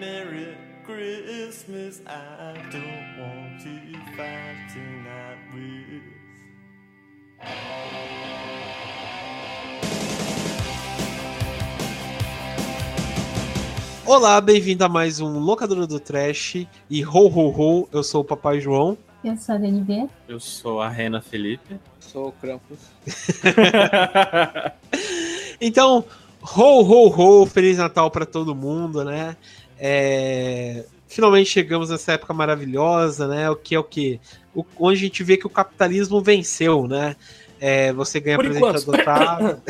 Merry Christmas. I don't want to fight tonight with. Olá, bem-vindo a mais um Locadora do Trash e ho ho ho, eu sou o Papai João. Eu sou a DNB. Eu sou a Rena Felipe. Sou o Krampus. Então, ho ho ho, Feliz Natal para todo mundo, né? É, Finalmente chegamos nessa época maravilhosa, né? O que é o que? O... Onde a gente vê que o capitalismo venceu, né? É, você ganha Por presente enquanto. adotado.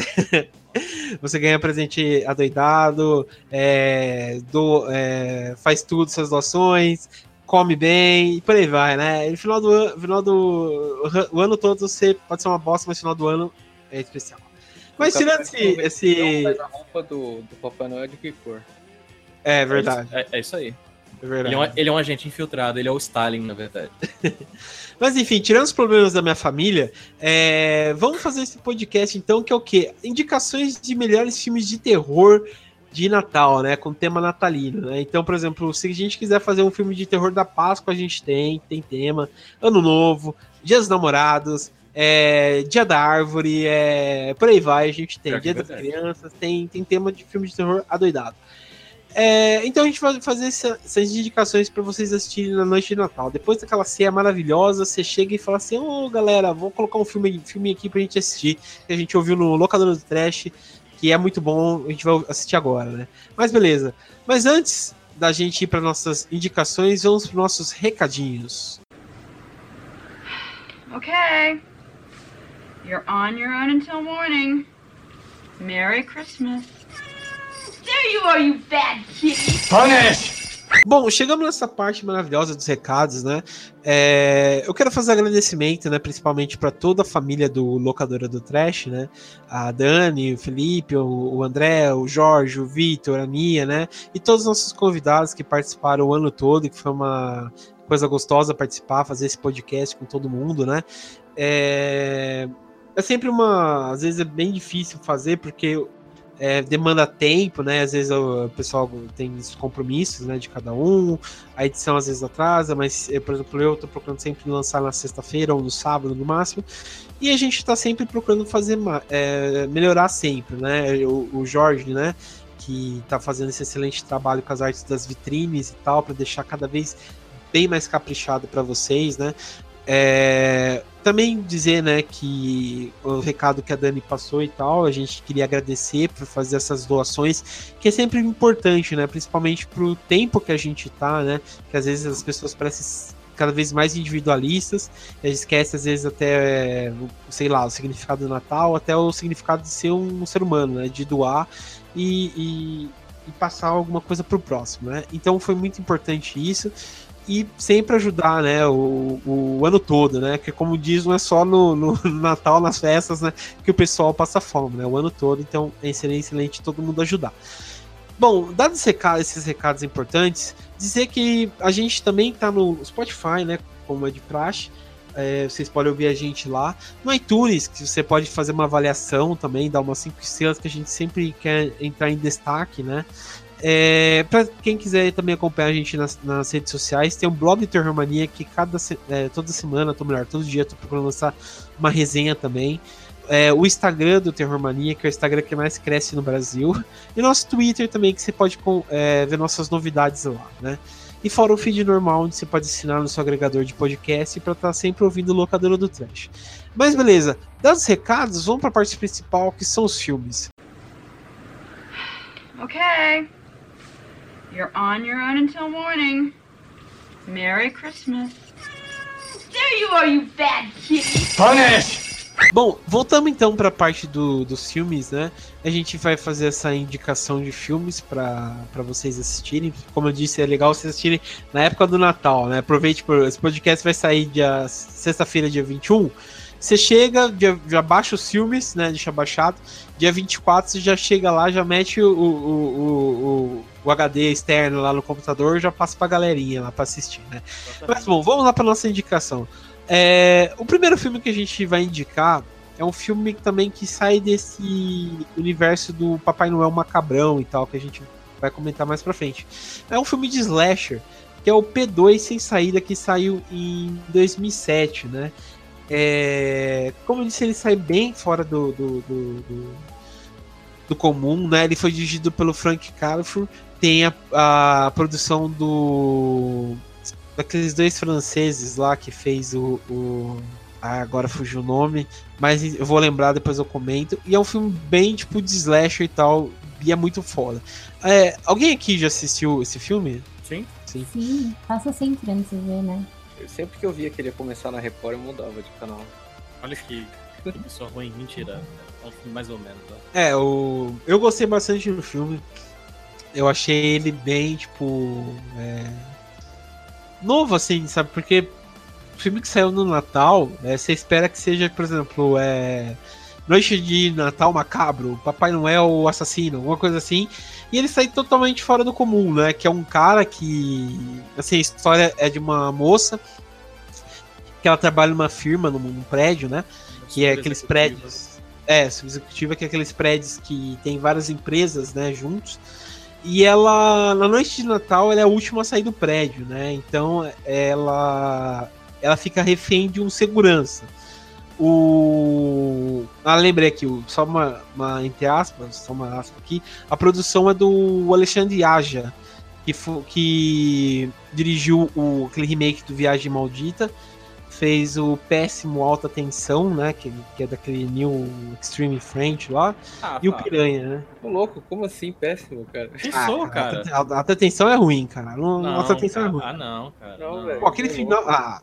você ganha presente adoidado, é, do, é, faz tudo, suas doações, come bem e por aí vai, né? E no final do, ano- final do o ano todo você pode ser uma bosta, mas no final do ano é especial. Mas tirando esse, esse. A roupa do, do Papai Noel de que cor? É verdade, É, é isso aí. é Ele verdade. é, um, ele é um agente infiltrado, ele é o Stalin, na verdade. Mas enfim, tirando os problemas da minha família, é, vamos fazer esse podcast então, que é o quê? Indicações de melhores filmes de terror de Natal, né? Com tema natalino, né? Então, por exemplo, se a gente quiser fazer um filme de terror da Páscoa, a gente tem, tem tema. Ano Novo, Dia dos Namorados, é, Dia da Árvore, é, por aí vai, a gente tem. Dia é das. Crianças, tem, tem tema de filme de terror adoidado. É, então a gente vai fazer essa- essas indicações para vocês assistirem na noite de Natal. Depois daquela ceia maravilhosa, você chega e fala assim: Ô galera, vou colocar um filme, filme aqui pra gente assistir. Que a gente ouviu no Locador do Trash, que é muito bom, a gente vai assistir agora, né? Mas beleza. Mas antes da gente ir para nossas indicações, vamos para nossos recadinhos. Okay. You're on your own until morning. Merry Christmas. There you are, you bad kitty. Bom, chegamos nessa parte maravilhosa dos recados, né? É, eu quero fazer agradecimento, né? Principalmente para toda a família do Locadora do Trash, né? A Dani, o Felipe, o, o André, o Jorge, o Vitor, a Nia, né? E todos os nossos convidados que participaram o ano todo, que foi uma coisa gostosa participar, fazer esse podcast com todo mundo, né? É, é sempre uma. Às vezes é bem difícil fazer, porque é, demanda tempo, né? Às vezes o pessoal tem os compromissos, né, de cada um. A edição às vezes atrasa, mas, eh, por exemplo, eu tô procurando sempre lançar na sexta-feira ou no sábado no máximo. E a gente tá sempre procurando fazer eh, melhorar sempre, né? O, o Jorge, né? Que tá fazendo esse excelente trabalho com as artes das vitrines e tal, para deixar cada vez bem mais caprichado para vocês, né? É, também dizer, né, que o recado que a Dani passou e tal, a gente queria agradecer por fazer essas doações, que é sempre importante, né, principalmente pro tempo que a gente tá, né, que às vezes as pessoas parecem cada vez mais individualistas, esquece às vezes até, sei lá, o significado do Natal, até o significado de ser um ser humano, né, de doar e, e, e passar alguma coisa pro próximo, né, então foi muito importante isso, e sempre ajudar, né, o, o ano todo, né, que como diz, não é só no, no Natal, nas festas, né, que o pessoal passa fome, né, o ano todo, então é excelente, todo mundo ajudar. Bom, dados esse recado- esses recados importantes, dizer que a gente também tá no Spotify, né, como é de praxe, é, vocês podem ouvir a gente lá. No iTunes, que você pode fazer uma avaliação também, dar umas 5 estrelas, que a gente sempre quer entrar em destaque, né? É, para quem quiser também acompanhar a gente nas, nas redes sociais, tem um blog Terror Mania que cada, é, toda semana, ou melhor, todo dia, tô procurando lançar uma resenha também. É, o Instagram do Terror Mania, que é o Instagram que mais cresce no Brasil. E nosso Twitter também, que você pode é, ver nossas novidades lá, né? E fora o feed normal, onde você pode assinar no seu agregador de podcast para estar sempre ouvindo o Locadora do Trash. Mas beleza, dados os recados, vamos para a parte principal, que são os filmes. Okay. You're on your own until morning. Merry Christmas. There you are, you bad kitty. Bom, voltamos então para a parte do- dos filmes, né? A gente vai fazer essa indicação de filmes para vocês assistirem. Como eu disse, é legal vocês assistirem na época do Natal, né? Aproveite, por, esse podcast vai sair dia sexta-feira, dia 21. Você chega, já, já baixa os filmes, né? Deixa baixado. Dia 24 você já chega lá, já mete o, o, o, o, o HD externo lá no computador, já passa pra galerinha lá pra assistir, né? Mas bom, vamos lá pra nossa indicação. É, o primeiro filme que a gente vai indicar é um filme também que sai desse universo do Papai Noel macabrão e tal, que a gente vai comentar mais pra frente. É um filme de slasher, que é o P2 Sem Saída, que saiu em 2007, né? É, como eu disse, ele sai bem fora do, do, do, do, do comum, né? Ele foi dirigido pelo Frank Califur, tem a, a produção do daqueles dois franceses lá que fez o, o ah, agora fugiu o nome, mas eu vou lembrar, depois eu comento. E é um filme bem tipo de slasher e tal, e é muito foda. É, alguém aqui já assistiu esse filme? Sim. Sim. Sim, passa sempre antes de ver, né? Eu, sempre que eu via que ele ia começar na Record, eu mudava de canal. Olha que que pessoa ruim, mentira. É um filme mais ou menos. ó. É, o... eu gostei bastante do filme. Eu achei ele bem, tipo. é, Novo, assim, sabe? Porque o filme que saiu no Natal, é, você espera que seja, por exemplo, é. Noite de Natal Macabro, Papai Noel Assassino, alguma coisa assim. E ele sai totalmente fora do comum, né? Que é um cara que. Assim, a história é de uma moça que ela trabalha numa firma, num, num prédio, né? Que é aqueles prédios. É, subexecutiva, que é aqueles prédios que tem várias empresas, né, juntos. E ela, na noite de Natal, ela é a última a sair do prédio, né? Então ela, ela fica refém de um segurança. O, ah, lembrei aqui, só uma, uma entre aspas, só uma aspa aqui. A produção é do Alexandre Aja, que, que dirigiu o, aquele remake do Viagem Maldita fez o péssimo Alta Tensão, né? Que, que é daquele New Extreme French lá. Ah, E o pá, Piranha, né? Ô, louco, como assim? Péssimo, cara. Pensou, cara. Alta, alta- Tensão é ruim, cara. Não, Não, alta Tensão é cara. ruim. Ah, não, cara. Não, não. velho. Pô, aquele final. Ah,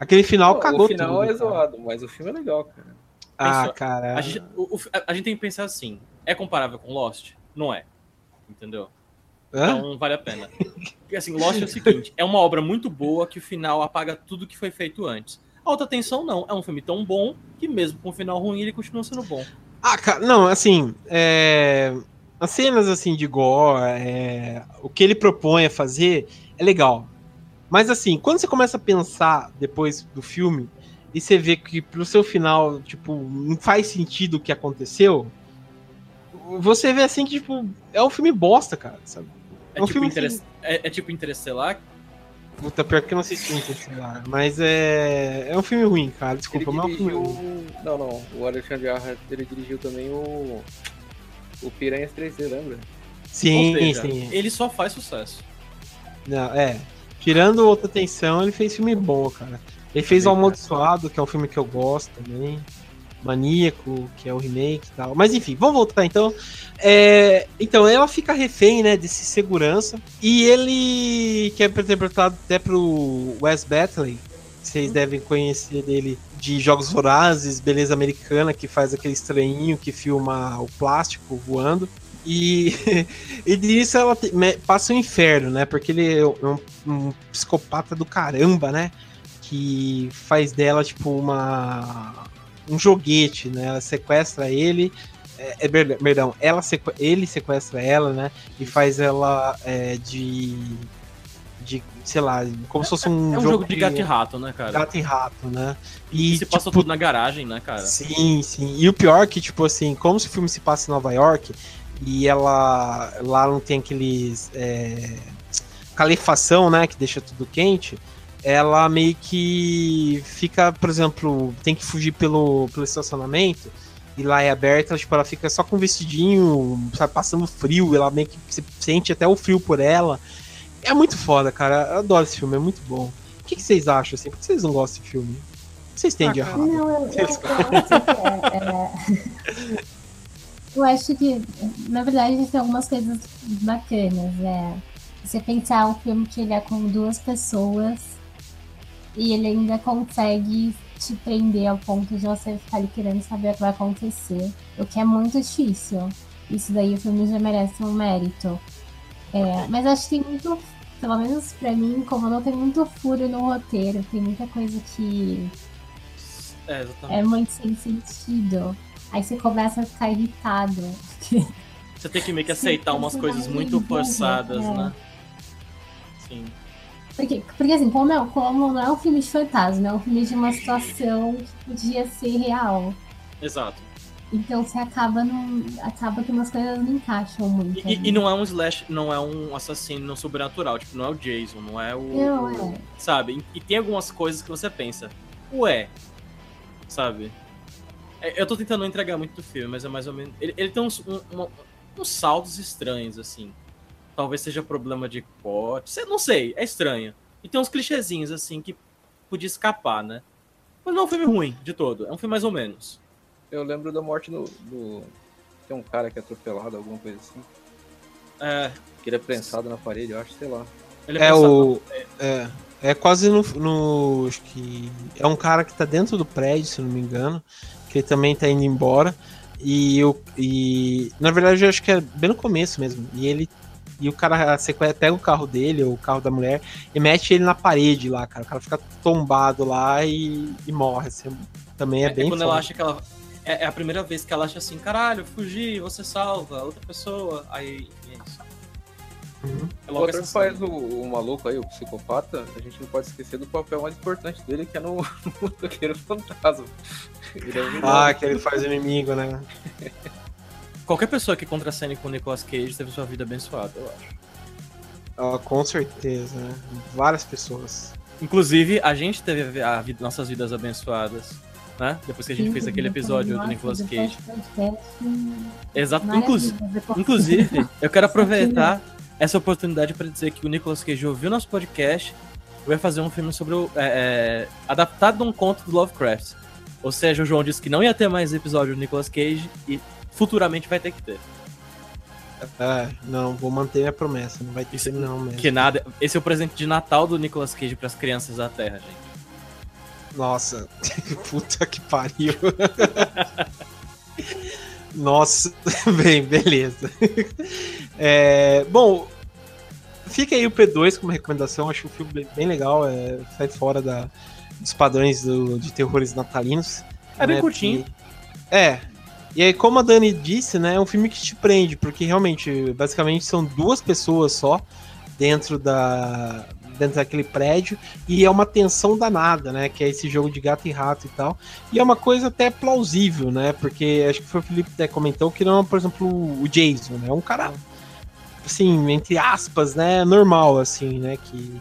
aquele final Pô, cagou o final tudo. é cara. zoado, mas o filme é legal, cara. Ah, Pensou- cara. A gente, o- o- a gente tem que pensar assim: é comparável com Lost? Não é. Entendeu? Hã? Então vale a pena. Porque assim, Lost é o seguinte: é uma obra muito boa que o final apaga tudo que foi feito antes. Alta Tensão não, é um filme tão bom que mesmo com um final ruim ele continua sendo bom. Ah, cara, não, assim, é, as cenas assim de gore, é, o que ele propõe a fazer é legal. Mas assim, quando você começa a pensar depois do filme e você vê que pro seu final, tipo, não faz sentido o que aconteceu, você vê assim que, tipo, é um filme bosta, cara, sabe? É, É um tipo, filme Interes- é, é tipo Interestelar. Puta, pior que eu não assisti Interestelar, mas é, é um filme ruim, cara, desculpa, ele mas é um filme ruim. Não, não. O Alexandre Arra, ele dirigiu também o. O Piranhas 3D, lembra? Sim, seja, sim. ele só faz sucesso. Não, é. Tirando outra tensão, ele fez filme bom, cara. Ele fez O Também, cara. Amaldiçoado, que é um filme que eu gosto também. Maníaco, que é o remake e tal. Mas enfim, vamos voltar então. É, então, ela fica refém, né, desse segurança. E ele, que é interpretado até pro Wes Batley, vocês devem conhecer dele de Jogos Vorazes, Beleza Americana, que faz aquele estranhinho que filma o plástico voando. E, e nisso ela te- passa o inferno, né? Porque ele é um, um psicopata do caramba, né? Que faz dela, tipo, uma. Um joguete, né? Ela sequestra ele. É, é per- perdão, ela sequ- ele sequestra ela, né? E faz ela é, de. de. sei lá, como se fosse um, É um jogo, de gato e rato, né, cara? gato e rato, né? E, E, se passa tipo, tudo na garagem, né, cara? Sim, sim. E o pior é que, tipo assim, como se o filme se passa em Nova York e ela lá não tem aqueles. É, calefação, né? Que deixa tudo quente. Ela meio que fica, por exemplo, tem que fugir pelo, pelo estacionamento e lá é aberta, tipo, ela fica só com um vestidinho, sabe, passando frio, ela meio que se sente até o frio por ela. É muito foda, cara. Eu adoro esse filme, é muito bom. O que, que vocês acham, assim? Por que vocês não gostam desse filme? O que vocês têm de Ah, errado? Não, eu, eu, eu acho que é, é, Eu acho que, na verdade, tem algumas coisas bacanas. É, você pensar um filme que ele é com duas pessoas e ele ainda consegue te prender ao ponto de você ficar ali querendo saber o que vai acontecer. O que é muito difícil. Isso daí o filme já merece um mérito. É, mas acho que tem muito, pelo menos pra mim, como não tem muito furo no roteiro, tem muita coisa que É, é muito sem sentido. Aí você começa a ficar irritado. Você tem que meio que Sim, aceitar umas você coisas muito forçadas, é. né? Sim. Porque, porque assim, como, é, como não é um filme de fantasma, é um filme de uma situação que podia ser real. Exato. Então você acaba não. Acaba que umas coisas não encaixam muito. E, e não é um slash, não é um assassino sobrenatural, tipo, não é o Jason, não é o. Não, o- é. Sabe? E tem algumas coisas que você pensa, ué, sabe? É, Eu tô tentando não entregar muito do filme, mas é mais ou menos. Ele, ele tem uns, um- uma- uns saldos estranhos, assim. Talvez seja problema de pote. sei- Não sei, é estranho. E tem uns clichêzinhos, assim, que podia escapar, né? Mas não é um filme ruim de todo. É um filme mais ou menos. Eu lembro da morte do, do- Tem um cara que é atropelado, alguma coisa assim. É. Que ele é prensado na parede, eu acho, sei lá. Ele É pensado- o. É, é quase no, no. Acho que. É um cara que tá dentro do prédio, se eu não me engano. Que ele também tá indo embora. E, o, e na verdade eu acho que é bem no começo mesmo. E ele. E o cara sequestra, pega o carro dele, ou o carro da mulher, e mete ele na parede lá, cara. O cara fica tombado lá e, e morre. assim. também é, É, bem quando ela foda. acha que ela. É, é a primeira vez que ela acha assim, caralho, fugi, você salva outra pessoa. Aí é isso. Uhum. É O logo faz o, o maluco aí, o psicopata, a gente não pode esquecer do papel mais importante dele, que é no, Motoqueiro Fantasma. Ele é. Ah, que ele faz inimigo, né? Qualquer pessoa que contracene com o Nicolas Cage teve sua vida abençoada, eu acho. Ah, com certeza, né? Várias pessoas. Inclusive, a gente teve a vida- nossas vidas abençoadas, né? Depois que a gente fez aquele episódio do Nicolas Cage. Exato. Inclusive. Inclusive, eu quero aproveitar essa oportunidade para dizer que o Nicolas Cage ouviu nosso podcast e vai fazer um filme sobre o. é, é, adaptado de um conto do Lovecraft. Ou seja, o João disse que não ia ter mais episódio do Nicolas Cage e futuramente vai ter que ter. É, não, vou manter minha promessa. Não vai ter Isso- não mesmo. Que nada. Esse é o presente de Natal do Nicolas Cage para as crianças da Terra, gente. Nossa, puta que pariu. Nossa, bem, beleza. É, bom, fica aí o P2 como recomendação. Acho o filme bem- bem legal. É, sai fora da, dos padrões do- de terrores natalinos. É bem né, curtinho. porque- É. E aí, como a Dani disse, né, é um filme que te prende, porque realmente, basicamente, são duas pessoas só dentro da dentro daquele prédio e é uma tensão danada, né, que é esse jogo de gato e rato e tal. E é uma coisa até plausível, né, porque acho que foi o Felipe que comentou que não é, por exemplo, o Jason, né, é um cara assim, entre aspas, né, normal assim, né, que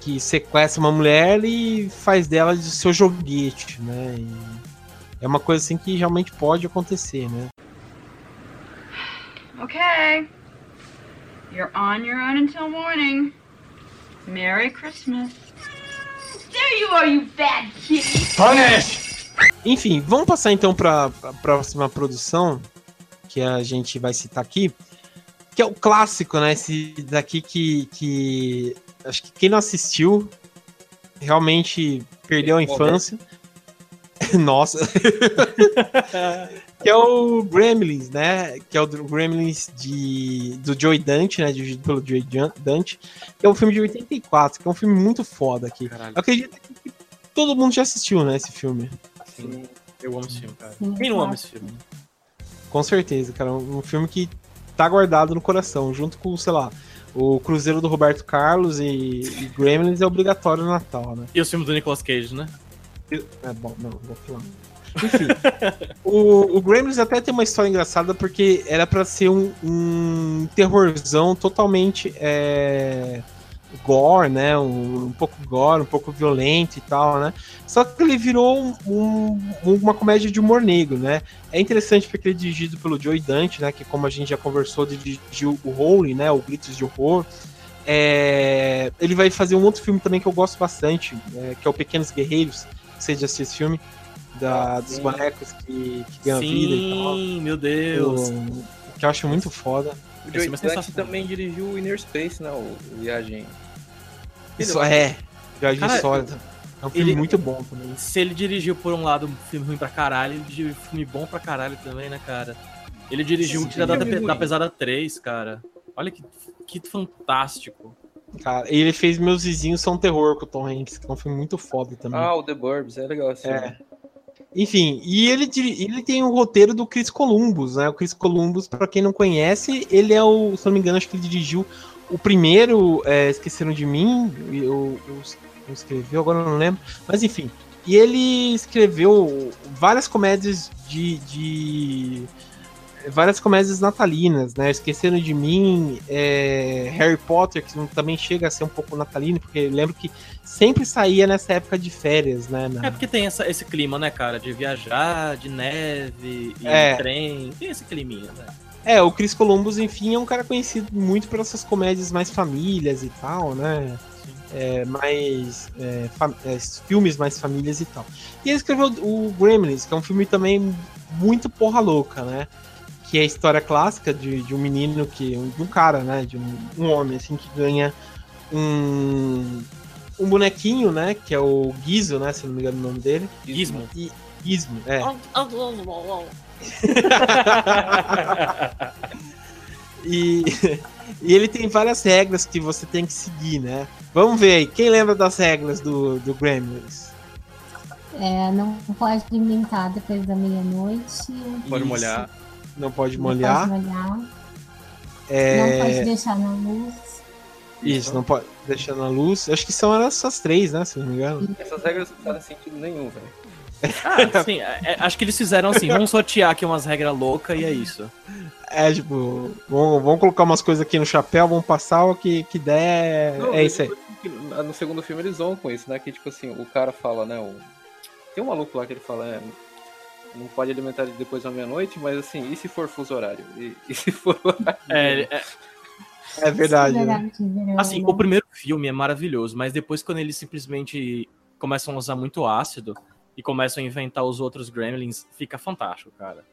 que sequestra uma mulher e faz dela de seu joguete, né? E é uma coisa assim que realmente pode acontecer, né? Okay. You're on your own until morning. Merry Christmas. There you are, you bad kitty. Enfim, vamos passar então para a próxima produção que a gente vai citar aqui, que é o clássico, né? Esse daqui que, que acho que quem não assistiu realmente perdeu a infância. Nossa. que é o Gremlins, né? Que é o Gremlins de, do Joey Dante, né? Dirigido pelo Joey Dante. Que é um filme de 84, que é um filme muito foda aqui. Caralho, Eu acredito que todo mundo já assistiu, né? Esse filme. sim. Eu amo esse filme, cara. Sim, Quem não ama claro. esse filme? Com certeza, cara. Um um filme que tá guardado no coração, junto com, sei lá, o Cruzeiro do Roberto Carlos e, e Gremlins é obrigatório no Natal, né? E os filmes do Nicolas Cage, né? É bom, não, vou falar. Enfim, o, o Gremlins até tem uma história engraçada porque era pra ser um, um terrorzão totalmente é, gore, né? Um, um pouco gore, um pouco violento e tal, né? Só que ele virou um- uma comédia de humor negro, né? É interessante porque ele é dirigido pelo Joey Dante, né? Que como a gente já conversou, dirigiu o Holy, né? O Gritos de Horror. É, ele vai fazer um outro filme também que eu gosto bastante, é, que é o Pequenos Guerreiros. Você já assistiu esse filme? Da, Ah, dos sim. bonecos que, que ganham vida e tal. Sim, meu Deus. O- que eu acho muito foda. O filme é Dante também dirigiu o Inner Space, né? O Viagem. Isso é. Viagem Cara, sólida. É um filme ele- muito bom também. Se ele dirigiu por um lado um filme ruim pra caralho, ele dirigiu um filme bom pra caralho também, né, cara? Ele dirigiu o Sim, Tira da, da. Pesada 3, cara. Olha que, que fantástico. Cara, ele fez Meus Vizinhos São Terror com o Tom Hanks, que é um filme muito foda também. Ah, o The Burbs, é legal assim. É. Enfim, e ele, ele tem o roteiro do Chris Columbus, né? O Chris Columbus, pra quem não conhece, ele é o, se não me engano, acho que ele dirigiu o primeiro é, Esqueceram de Mim, eu, eu, eu escreveu, agora não lembro, mas enfim. E ele escreveu várias comédias de, de várias comédias natalinas, né? Esqueceram de mim, é, Harry Potter, que também chega a ser um pouco natalino, porque lembro que sempre saía nessa época de férias, né? na- É porque tem essa- esse clima, né, cara? De viajar, de neve, e É. trem. Tem esse climinha, né? É, o Chris Columbus, enfim, é um cara conhecido muito por essas comédias mais famílias e tal, né? É, mais. é, é, filmes mais famílias e tal. E ele escreveu o Gremlins, que é um filme também muito porra louca, né? Que é a história clássica de, de um menino que. de um cara, né? De um, um homem, assim, que ganha um. um bonequinho, né? Que é o Gizmo, né? Se não me engano o nome dele. Gizmo. E, Gizmo, é. E, e ele tem várias regras que você tem que seguir, né? Vamos ver aí, quem lembra das regras do, do Gremlins? É, não pode alimentar depois da meia-noite. Pode molhar. Não pode Não molhar. pode molhar. É, Não pode deixar na luz. Isso, não pode deixar na luz. Acho que são essas três, né? Se não me engano. Essas regras não fazem sentido nenhum, velho. Ah, sim, é- é- acho que eles fizeram assim, vamos sortear aqui umas regras loucas e é isso. É, tipo, vamos, vamos colocar umas coisas aqui no chapéu, vamos passar o que, que der. É, Não, é isso aí. No segundo filme eles vão com isso, né? Que tipo assim, o cara fala, né? O... Tem um maluco lá que ele fala, é, não pode alimentar depois da meia-noite, mas assim, e se for fuso horário? E, e se for horário? É, é- É verdade. né? Verdade, assim, né? o primeiro filme é maravilhoso, mas depois quando eles simplesmente começam a usar muito ácido e começam a inventar os outros gremlins, fica fantástico, cara.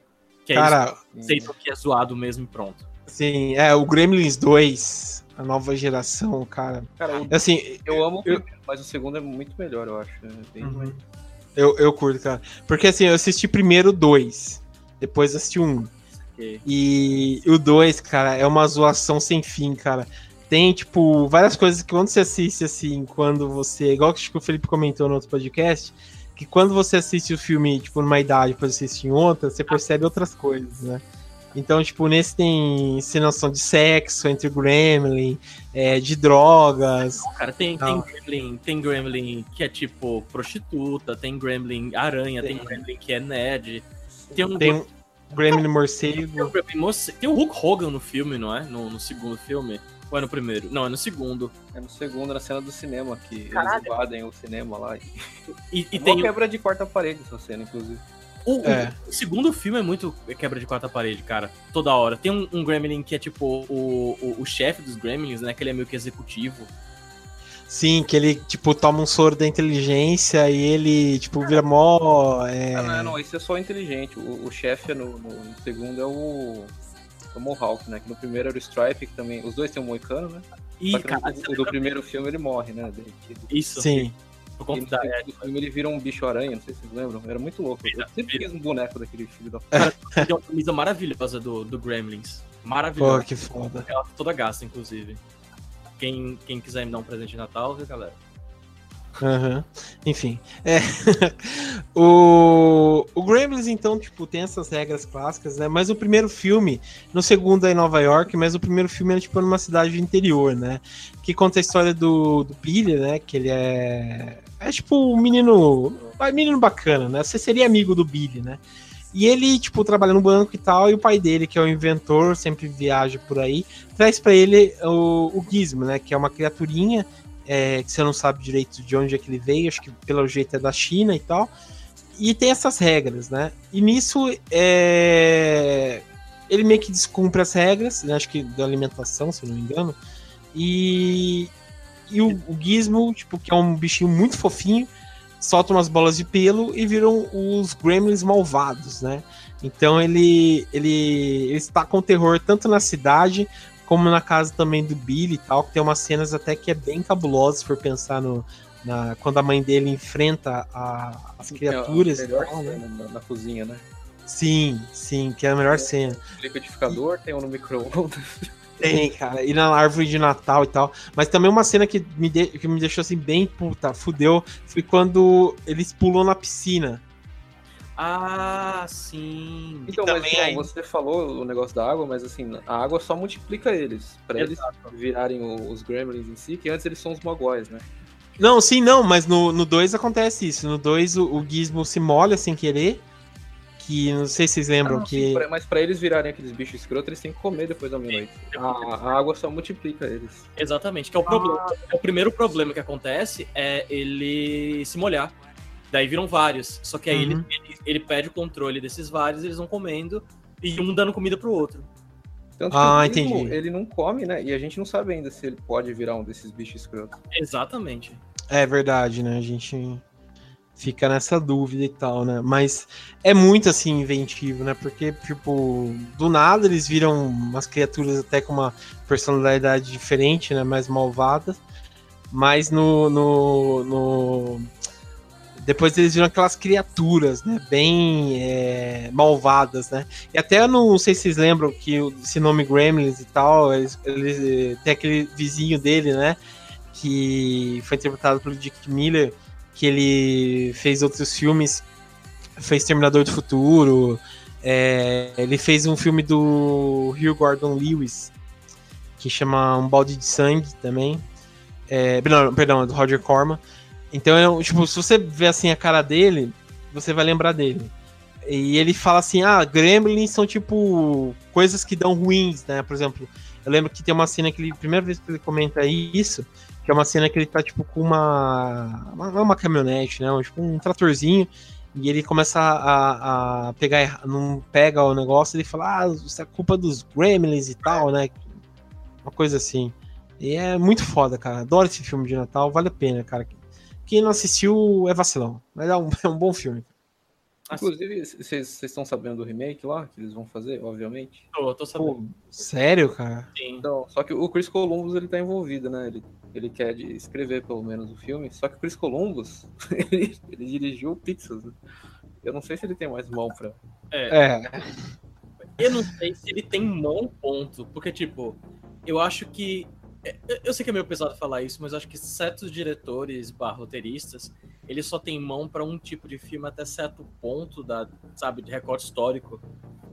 Que é Cara, isso, aceitam que é zoado mesmo e pronto. assim, é, o Gremlins 2, a nova geração, cara. Cara, o- Assim, eu amo o Eu- primeiro, mas o segundo é muito melhor, eu acho. É bem Uhum. Eu, eu curto, cara. Porque assim, eu assisti primeiro dois, depois assisti um. Porque- E o dois, cara, é uma zoação sem fim, cara. Tem, tipo, várias coisas que quando você assiste, assim, quando você. Igual que que o Felipe comentou no outro podcast, que quando você assiste o filme, tipo, numa idade, depois assiste em outra, você percebe outras coisas, né? Então, tipo, nesse tem encenação de sexo entre Gremlin, é, de drogas. Cara, tem, tem, gremlin, tem gremlin que é tipo prostituta, tem gremlin aranha, tem, Tem. gremlin que é nerd. Tem um, Tem um Gremlin tem um morcego. gremlin moce- tem o Hulk Hogan no filme, não é? No, no segundo filme. Ou é no primeiro? Não, é no segundo. É no segundo, na cena do cinema, que Caralho. eles invadem o cinema lá. E, E, Uma tem quebra de quarta parede essa cena, inclusive. O, É. o segundo filme é muito quebra de quarta parede, cara. Toda hora. Tem um, um gremlin que é tipo o, o, o chefe dos gremlins, né? Que ele é meio que executivo. Sim, que ele, tipo, toma um soro da inteligência e ele, tipo, vira mó. é, Ah, não, não, isso é só inteligente. O, o chefe no, no- no segundo é o. é O Mohawk, né? Que no primeiro era o Stripe, que também. Os dois têm um moicano, né? E, cara, no, do primeiro filme ele morre, né? isso. Sim. Por conta no da, é, filme ele vira um bicho-aranha, não sei se vocês lembram. Era muito louco. Eu sempre quis um boneco daquele filho da tem uma camisa maravilhosa do, do Gremlins. Pô, Maravilhosa. que foda. Ela toda gasta, inclusive. Quem, quem quiser me dar um presente de Natal, viu, galera? Aham. Enfim. É. o, o Gremlins, então, tipo, tem essas regras clássicas, né? Mas o primeiro filme, no segundo é em Nova York, mas o primeiro filme é, tipo, numa cidade do interior, né? Que conta a história do, do Billy, né? Que ele é. É tipo um menino. Um menino bacana, né? Você seria amigo do Billy, né? E ele, tipo, trabalha no banco e tal, e o pai dele, que é o inventor, sempre viaja por aí, traz pra ele o, o Gizmo, né? Que é uma criaturinha é, que você não sabe direito de onde é que ele veio, acho que pelo jeito é da China e tal. E tem essas regras, né? E nisso é, ele meio que descumpre as regras, né? acho que da alimentação, se não me engano. E, e o, o Gizmo, tipo, que é um bichinho muito fofinho, solta umas bolas de pelo e viram os gremlins malvados, né? Então ele, ele, ele está com terror tanto na cidade como na casa também do Billy e tal, que tem umas cenas até que é bem cabulosas, se for pensar no, na, quando a mãe dele enfrenta a- as criaturas É e a melhor tal, né? cena na, na cozinha, né? Sim, sim, que é a melhor cena. Liquidificador, tem um no micro-ondas. Tem, cara, e na árvore de Natal e tal. Mas também uma cena que me, de- que me deixou assim, bem puta, fudeu, foi quando eles pulam na piscina. Ah, sim. Então, também mas então, aí- você falou o negócio da água, mas assim, a água só multiplica eles. Pra eles virarem os gremlins em si, que antes eles são os mogóis, né? Não, sim, não, mas no 2 acontece isso. No 2 o, o Gizmo se molha sem querer. Que não sei se vocês lembram Ah, não, que. sim, pra- mas pra eles virarem aqueles bichos escrotos, eles têm que comer depois da meia-noite. A, a água só multiplica eles. Exatamente, que é o problema. É o primeiro problema que acontece é ele se molhar. Daí viram vários. Só que aí ele, Uhum. ele, ele perde o controle desses vários, eles vão comendo e um dando comida pro outro. Tanto que Ah, entendi. ele não come, né? E a gente não sabe ainda se ele pode virar um desses bichos escrotos. Exatamente. É verdade, né? A gente fica nessa dúvida e tal, né? Mas é muito assim inventivo, né? Porque, tipo, do nada eles viram umas criaturas até com uma personalidade diferente, né? Mais malvadas. Mas no. no, no- Depois eles viram aquelas criaturas, né? Bem é, malvadas, né? E até não sei se vocês lembram que esse nome Gremlins e tal, eles, eles- tem aquele vizinho dele, né? Que foi interpretado pelo Dick Miller, que ele fez outros filmes, fez Terminador do Futuro, é, ele fez um filme do Hugh Gordon Lewis, que chama Um Balde de Sangue também. É, não, perdão, é do Roger Corman. Então, é, um- tipo, se você vê assim a cara dele, você vai lembrar dele. E ele fala assim: ah, gremlins são tipo coisas que dão ruins, né? Por exemplo, eu lembro que tem uma cena que ele, primeira vez que ele comenta isso, que é uma cena que ele tá tipo com uma. uma- Não é uma caminhonete, né? Tipo um tratorzinho. E ele começa a, a pegar. Não pega o negócio, ele fala: ah, isso é culpa dos gremlins e tal, né? Uma coisa assim. E é muito foda, cara. Adoro esse filme de Natal, vale a pena, cara. Quem não assistiu é vacilão. Mas é um, é um bom filme. Inclusive, vocês estão sabendo do remake lá, que eles vão fazer, obviamente. tô, tô sabendo. Pô, sério, cara? Sim. Então, só que o Chris Columbus, ele tá envolvido, né? Ele, ele quer de- escrever, pelo menos, o filme. Só que o Chris Columbus, ele, ele dirigiu o Pixels, né? Eu não sei se ele tem mais mão pra... É. Eu não sei se ele tem mão, ponto. Porque, tipo, eu acho que. é, eu- sei que é meio pesado falar isso, mas eu acho que certos diretores barra eles só têm mão pra um tipo de filme até certo ponto da, sabe, de recorte histórico.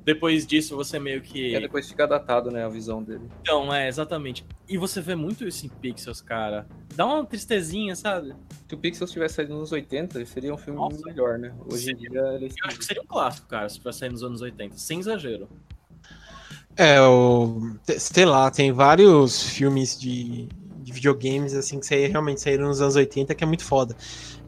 Depois disso, você meio que. É, depois fica datado, né, a visão dele. Então, é, exatamente. E você vê muito isso em Pixels, cara. Dá uma tristezinha, sabe? Se o Pixels tivesse saído nos anos 80, ele seria um filme Nossa. melhor, né? Hoje em dia, ele... Eu acho que seria um clássico, cara, se tivesse saído nos anos 80. Sem exagero. É, o, sei lá, tem vários filmes de, de videogames assim que saíram, realmente saíram nos anos 80 que é muito foda.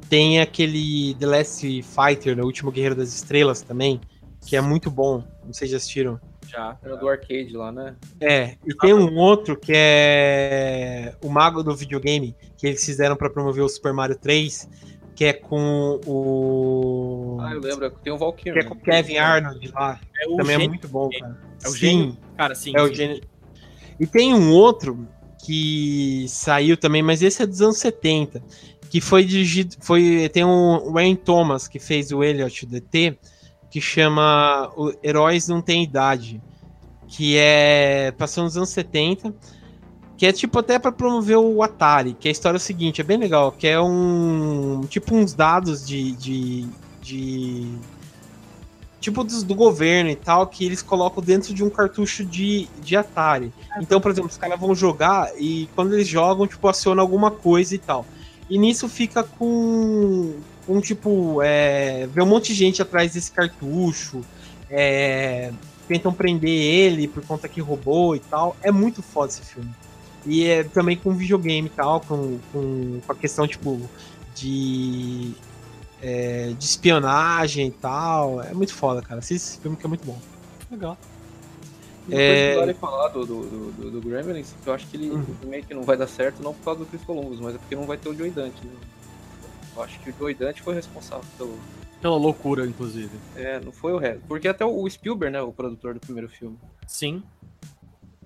Tem aquele The Last Fighter, o último Guerreiro das Estrelas também, que é muito bom. Não sei se já assistiram. Já. Era do arcade lá, né? É, e tem um outro que é o Mago do Videogame, que eles fizeram pra promover o Super Mario 3, que é com o. Ah, eu lembro. Tem o Valkyrie. que é com o Kevin Arnold lá. É o Também é gênio. muito bom, cara. É o Sim. gênio. Cara, sim. É o sim. gênero. E tem um outro que saiu também, mas esse é dos anos 70, que foi dirigido, foi tem um Wayne Thomas que fez o Elliot do ET, que chama Heróis Não Tem Idade, que é passou nos anos 70, que é tipo até para promover o Atari, que a história é o seguinte, é bem legal, que é um tipo uns dados de, de, de tipo dos, do governo e tal, que eles colocam dentro de um cartucho de, de Atari. Então, por exemplo, os caras vão jogar e quando eles jogam, tipo, aciona alguma coisa e tal. E nisso fica com, com tipo, é, vê um monte de gente atrás desse cartucho, é, tentam prender ele por conta que roubou e tal. É muito foda esse filme. E é também com videogame e tal, com, com, com a questão, tipo, de é, de espionagem e tal. É muito foda, cara. Assista esse filme que é muito bom. Legal. Depois É. vale falar do, do, do, do, do Gremlins, eu acho que ele Uhum. meio que não vai dar certo, não por causa do Chris Columbus, mas é porque não vai ter o Joey Dante, né? Eu acho que o Joey Dante foi responsável pelo. Pela loucura, inclusive. É, não foi o resto. Porque até o Spielberg, né, o produtor do primeiro filme. Sim.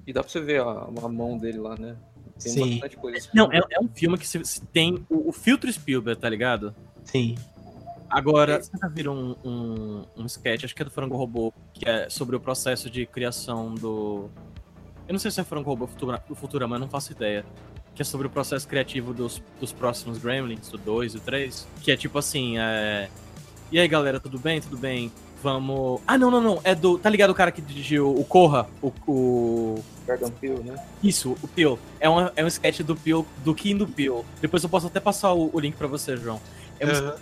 E dá pra você ver a, a mão dele lá, né? Tem Sim. bastante coisa. Não, é, é um filme que se, se tem o, o filtro Spielberg, tá ligado? Sim. Agora, vocês já viram um, um, um sketch, acho que é do Frango Robô, que é sobre o processo de criação do. Eu não sei se é Frango Robô Futura- do Futurama, eu não faço ideia. Que é sobre o processo criativo dos, dos próximos Gremlins, do 2 e o 3. Que é tipo assim, é. E aí galera, tudo bem? Tudo bem? Vamos. Ah, não, não, não. É do. Tá ligado o cara que dirigiu o Corra? O. o... Jordan Peele, né? Isso, o Peel. É um, é um sketch do Peel, do Kim do Peel. Depois eu posso até passar o, o link pra você, João. É uma Aham.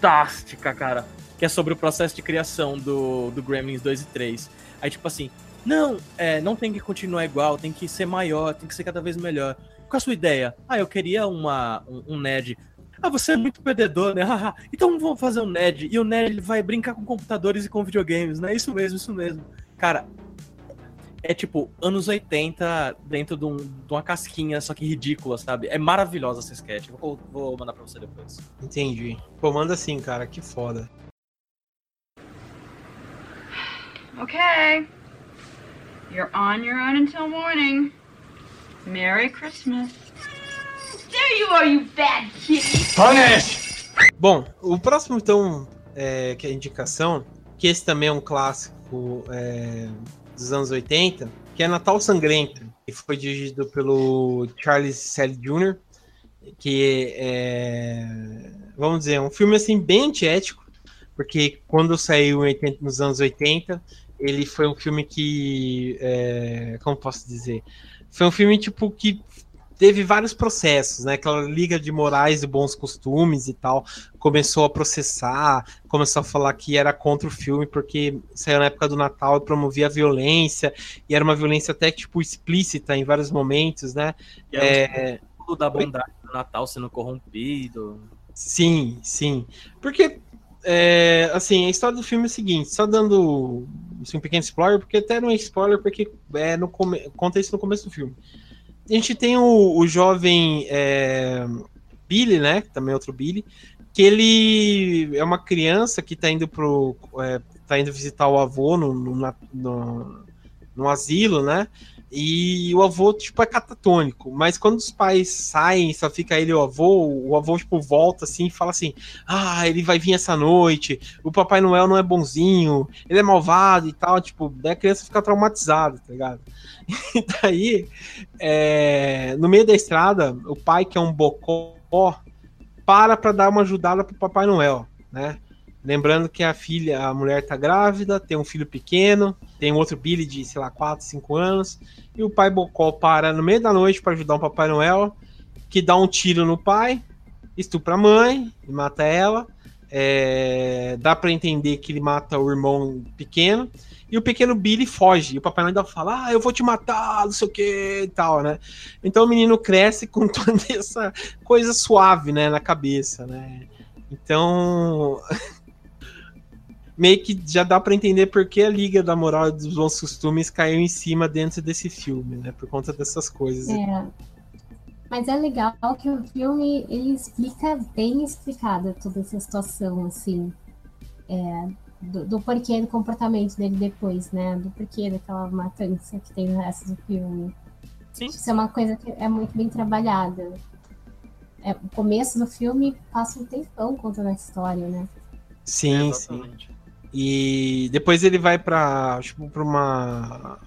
Fantástica, cara. Que é sobre o processo de criação do, do Gremlins 2 e 3. Aí, tipo assim, não, é, não tem que continuar igual, tem que ser maior, tem que ser cada vez melhor. Qual a sua ideia? Ah, eu queria uma, um, um nerd. Ah, você é muito perdedor, né? Então vamos fazer um nerd. E o nerd ele vai brincar com computadores e com videogames, né? Isso mesmo, isso mesmo. Cara, é tipo anos 80 dentro de, um- de uma casquinha, só que ridícula, sabe? É maravilhosa essa sketch. Vou, vou mandar pra você depois. Entendi. Pô, manda assim, cara, que foda. Okay. You're on your own until morning. Merry Christmas. There you are, you bad kitty. Bom, o próximo, então, é, que é a indicação, que esse também é um clássico é, dos anos 80, que é Natal Sangrento, que foi dirigido pelo Charles Sally Jr., que é, vamos dizer, um filme assim bem antiético, porque quando saiu em 80 nos anos 80, ele foi um filme que, é, como posso dizer, foi um filme tipo que teve vários processos, né? Aquela liga de morais e bons costumes e tal começou a processar, começou a falar que era contra o filme porque saiu na época do Natal e promovia a violência e era uma violência até tipo explícita em vários momentos, né? E é, É, um tudo da bondade do Natal sendo corrompido. Sim, sim. Porque, é, assim, a história do filme é o seguinte, só dando assim, um pequeno spoiler, porque até não é spoiler, porque é no come... conta isso no começo do filme. A gente tem o, o jovem é, Billy, né? Também é outro Billy, que ele é uma criança que tá indo pro. É, tá indo visitar o avô no, no, no, no asilo, né? E o avô, tipo, é catatônico. Mas quando os pais saem, só fica ele e o avô, o avô, tipo, volta assim e fala assim: Ah, ele vai vir essa noite, o Papai Noel não é bonzinho, ele é malvado e tal. Tipo, daí a criança fica traumatizada, tá ligado? E daí, é, no meio da estrada, o pai, que é um bocó, para pra dar uma ajudada pro Papai Noel, né? Lembrando que a filha, a mulher tá grávida, tem um filho pequeno, tem um outro Billy de, sei lá, 4, 5 anos, e o pai Bocó para no meio da noite para ajudar o Papai Noel, que dá um tiro no pai, estupra a mãe e mata ela. É, dá para entender que ele mata o irmão pequeno. E o pequeno Billy foge. E o Papai Noel ainda fala: Ah, eu vou te matar, não sei o que e tal, né? Então o menino cresce com toda essa coisa suave, né, na cabeça, né? Então. meio que já dá para entender por que a Liga da Moral e dos Bons Costumes caiu em cima dentro desse filme, né? Por conta dessas coisas. É. Mas é legal que o filme ele explica bem explicada toda essa situação, assim, é, do, do porquê do comportamento dele depois, né? Do porquê daquela matança que tem no resto do filme. Sim. Isso é uma coisa que é muito bem trabalhada. É, o começo do filme passa um tempão contando a história, né? Sim, sim. E depois ele vai pra, tipo, pra uma.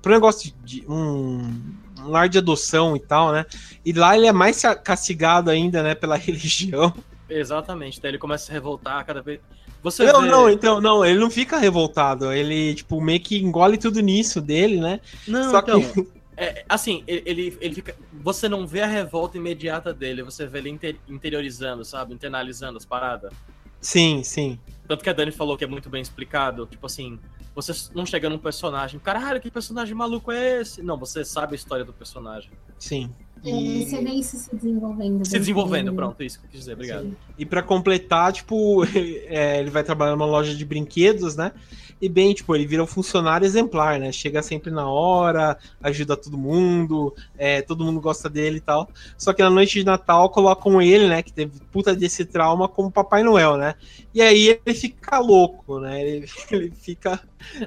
pra um negócio de. Um, um lar de adoção e tal, né? E lá ele é mais castigado ainda, né, pela religião. Exatamente. Daí ele começa a se revoltar cada vez. Você Não, vê... não, então, não, ele não fica revoltado. Ele, tipo, meio que engole tudo nisso dele, né? Não, Só então, que. é, assim, ele, ele, ele fica. Você não vê a revolta imediata dele, você vê ele inter- interiorizando, sabe? Internalizando as paradas. Sim, sim. Tanto que a Dani falou que é muito bem explicado. Tipo assim, você não chega num personagem, caralho, que personagem maluco é esse? Não, você sabe a história do personagem. Sim. E você vê isso se desenvolvendo. Se dentro desenvolvendo, dele. pronto, isso que eu quis dizer, obrigado. Sim. e para completar, tipo, é, ele vai trabalhar numa loja de brinquedos, né? E bem, tipo, ele vira um funcionário exemplar, né? Chega sempre na hora, ajuda todo mundo, é, todo mundo gosta dele e tal. Só que na noite de Natal colocam ele, né? Que teve puta desse trauma como Papai Noel, né? E aí ele fica louco, né? Ele, ele fica.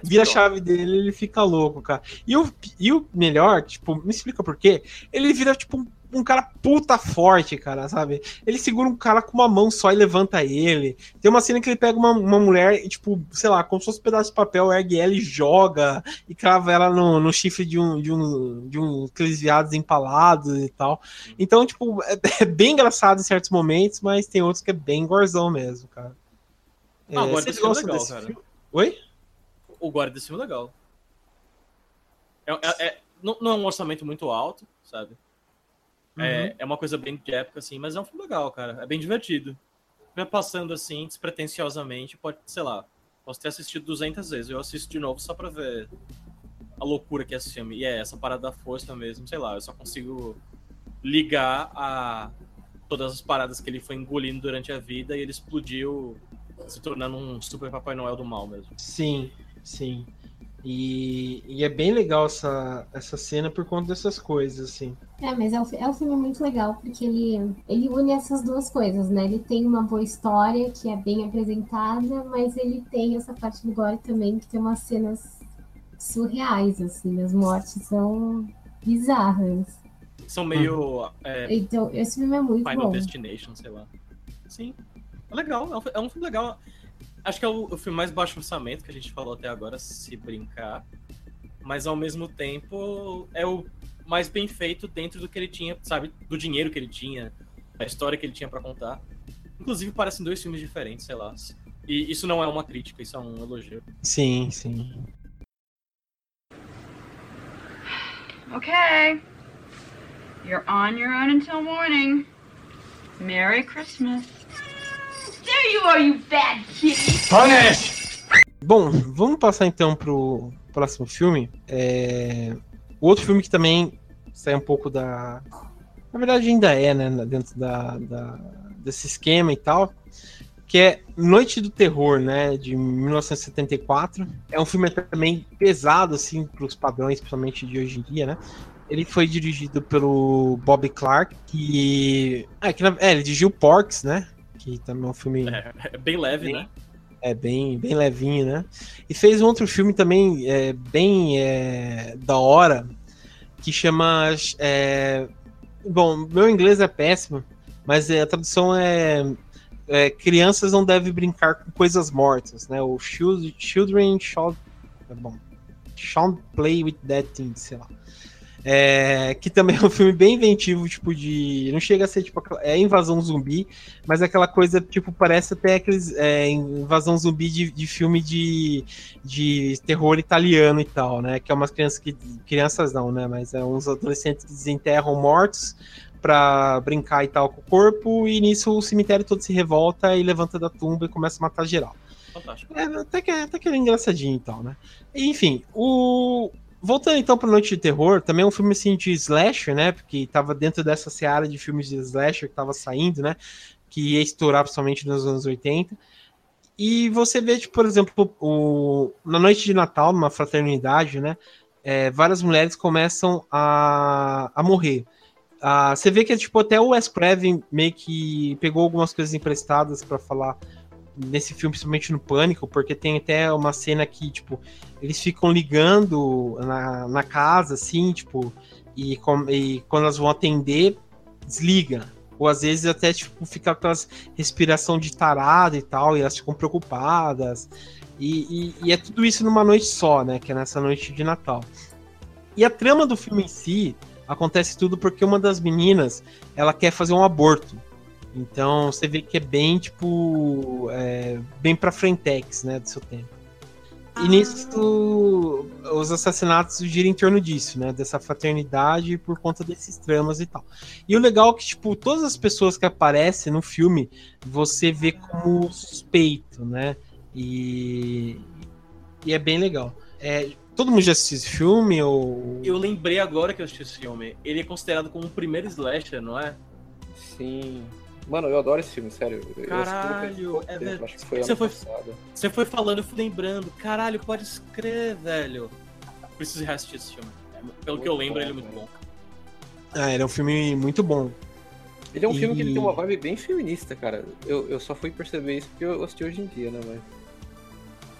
Vira a chave dele ele fica louco, cara. E o, e o melhor, tipo, me explica por quê? Ele vira, tipo, um, um cara puta forte, cara, sabe? Ele segura um cara com uma mão só e levanta ele. Tem uma cena que ele pega uma, uma mulher e, tipo, sei lá, como se fosse um pedaço de papel, ergue ela e joga e crava ela no, no chifre de um, de um, de um aqueles viados empalados e tal. Então, tipo, é, é bem engraçado em certos momentos, mas tem outros que é bem gorzão mesmo, cara. Ah, o É, guarda vocês é gostam legal, desse cara. filme? Oi? O guarda desse filme é legal. É, é- é- não, não é um orçamento muito alto, sabe? Uhum. É, é uma coisa bem de época, assim, mas é um filme legal, cara. É bem divertido. Vai passando assim, despretensiosamente, pode, sei lá, posso ter assistido 200 vezes. Eu assisto de novo só pra ver a loucura que é esse filme. E é essa parada da força mesmo, sei lá, eu só consigo ligar a todas as paradas que ele foi engolindo durante a vida e ele explodiu se tornando um super Papai Noel do mal mesmo. Sim, sim. E, e é bem legal essa, essa cena por conta dessas coisas, assim. É, mas é um, é um filme muito legal, porque ele, ele une essas duas coisas, né? Ele tem uma boa história, que é bem apresentada, mas ele tem essa parte do gore também, que tem umas cenas surreais, assim. As mortes são bizarras. São meio é, Então, esse filme é muito Final bom. Destination, sei lá. Sim. É legal, é um, é um filme legal. Acho que é o, o filme mais baixo orçamento que a gente falou até agora, se brincar. Mas ao mesmo tempo é o mais bem feito dentro do que ele tinha, sabe? Do dinheiro que ele tinha, da história que ele tinha pra contar. Inclusive parecem dois filmes diferentes, sei lá. E isso não é uma crítica, isso é um elogio. Sim, sim. Okay. You're on your own until morning. Merry Christmas. There you are, you bad kitty. Bom, vamos passar então pro próximo filme. É... O outro filme que também sai um pouco da. Na verdade, ainda é, né? Dentro da, da- desse esquema e tal. Que é Noite do Terror, né? De 1974. É um filme também pesado, assim, para os padrões, principalmente de hoje em dia, né? Ele foi dirigido pelo Bob Clark, que. É, que na- é, ele dirigiu Porks, né? Que também é um filme. É, é bem leve, Sim. né? É bem, bem levinho, né? E fez um outro filme também é, bem é, da hora, que chama. é, bom, meu inglês é péssimo, mas a tradução é, é, Crianças não devem brincar com coisas mortas, né? O Chil- Children shall, é bom, shall play with dead things, sei lá. É, que também é um filme bem inventivo, tipo de. Não chega a ser tipo. É invasão zumbi, mas é aquela coisa, tipo, parece até aqueles. é, invasão zumbi de, de filme de, de terror italiano e tal, né? Que é umas crianças que. Crianças não, né? Mas é uns adolescentes que desenterram mortos pra brincar e tal com o corpo, e nisso o cemitério todo se revolta e levanta da tumba e começa a matar geral. Fantástico. É, até que, até que era engraçadinho e tal, né? Enfim, o. Voltando então pra Noite de Terror, também é um filme assim de slasher, né? Porque tava dentro dessa seara de filmes de slasher que tava saindo, né? Que ia estourar principalmente nos anos 80. E você vê, tipo, por exemplo, o... na noite de Natal, numa fraternidade, né? é, várias mulheres começam a, a morrer. Ah, você vê que tipo, até o Wes Craven meio que pegou algumas coisas emprestadas para falar nesse filme, principalmente no Pânico, porque tem até uma cena que, tipo, eles ficam ligando na, na casa, assim, tipo, e, com- e quando elas vão atender, desliga. Ou às vezes até, tipo, fica aquelas respiração de tarada e tal, e elas ficam preocupadas. E, e- e é tudo isso numa noite só, né? Que é nessa noite de Natal. E a trama do filme em si acontece tudo porque uma das meninas ela quer fazer um aborto. Então você vê que é bem, tipo, é, bem pra frentex, né, do seu tempo. E nisso, os assassinatos giram em torno disso, né? Dessa fraternidade por conta desses tramas e tal. E o legal é que, tipo, todas as pessoas que aparecem no filme, você vê como suspeito, né? E, e é bem legal. É, todo mundo já assistiu esse filme? Ou... Eu lembrei agora que eu assisti esse filme. Ele é considerado como o primeiro slasher, não é? Sim. Mano, eu adoro esse filme, sério. Caralho, é verdade. Acho que foi Você foi- passado. Você foi falando, eu fui lembrando. Caralho, pode escrever, velho. Preciso reassistir esse filme. É, Pelo que eu Muito lembro, bom, ele é muito velho. bom. Ah, ele é um filme muito bom. Ele é um filme que E- tem uma vibe bem feminista, cara. Eu, eu só fui perceber isso porque eu assisti hoje em dia, né? Mas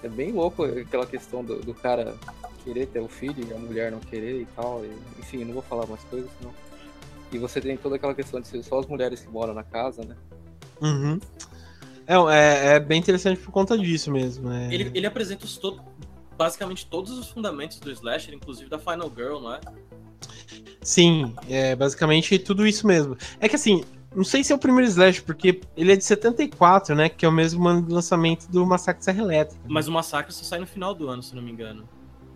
é bem louco aquela questão do, do cara querer ter o filho e a mulher não querer e tal. e- enfim, não vou falar mais coisas, não. E você tem toda aquela questão de ser só as mulheres que moram na casa, né? Uhum. É, é, é bem interessante por conta disso mesmo. É... Ele, ele apresenta os to- basicamente todos os fundamentos do slasher, inclusive da Final Girl, não é? Sim, é basicamente tudo isso mesmo. É que assim, Não sei se é o primeiro Slash, porque ele é de 74, né? Que é o mesmo ano do lançamento do Massacre Serra Elétrica. Mas o Massacre só sai no final do ano, se não me engano.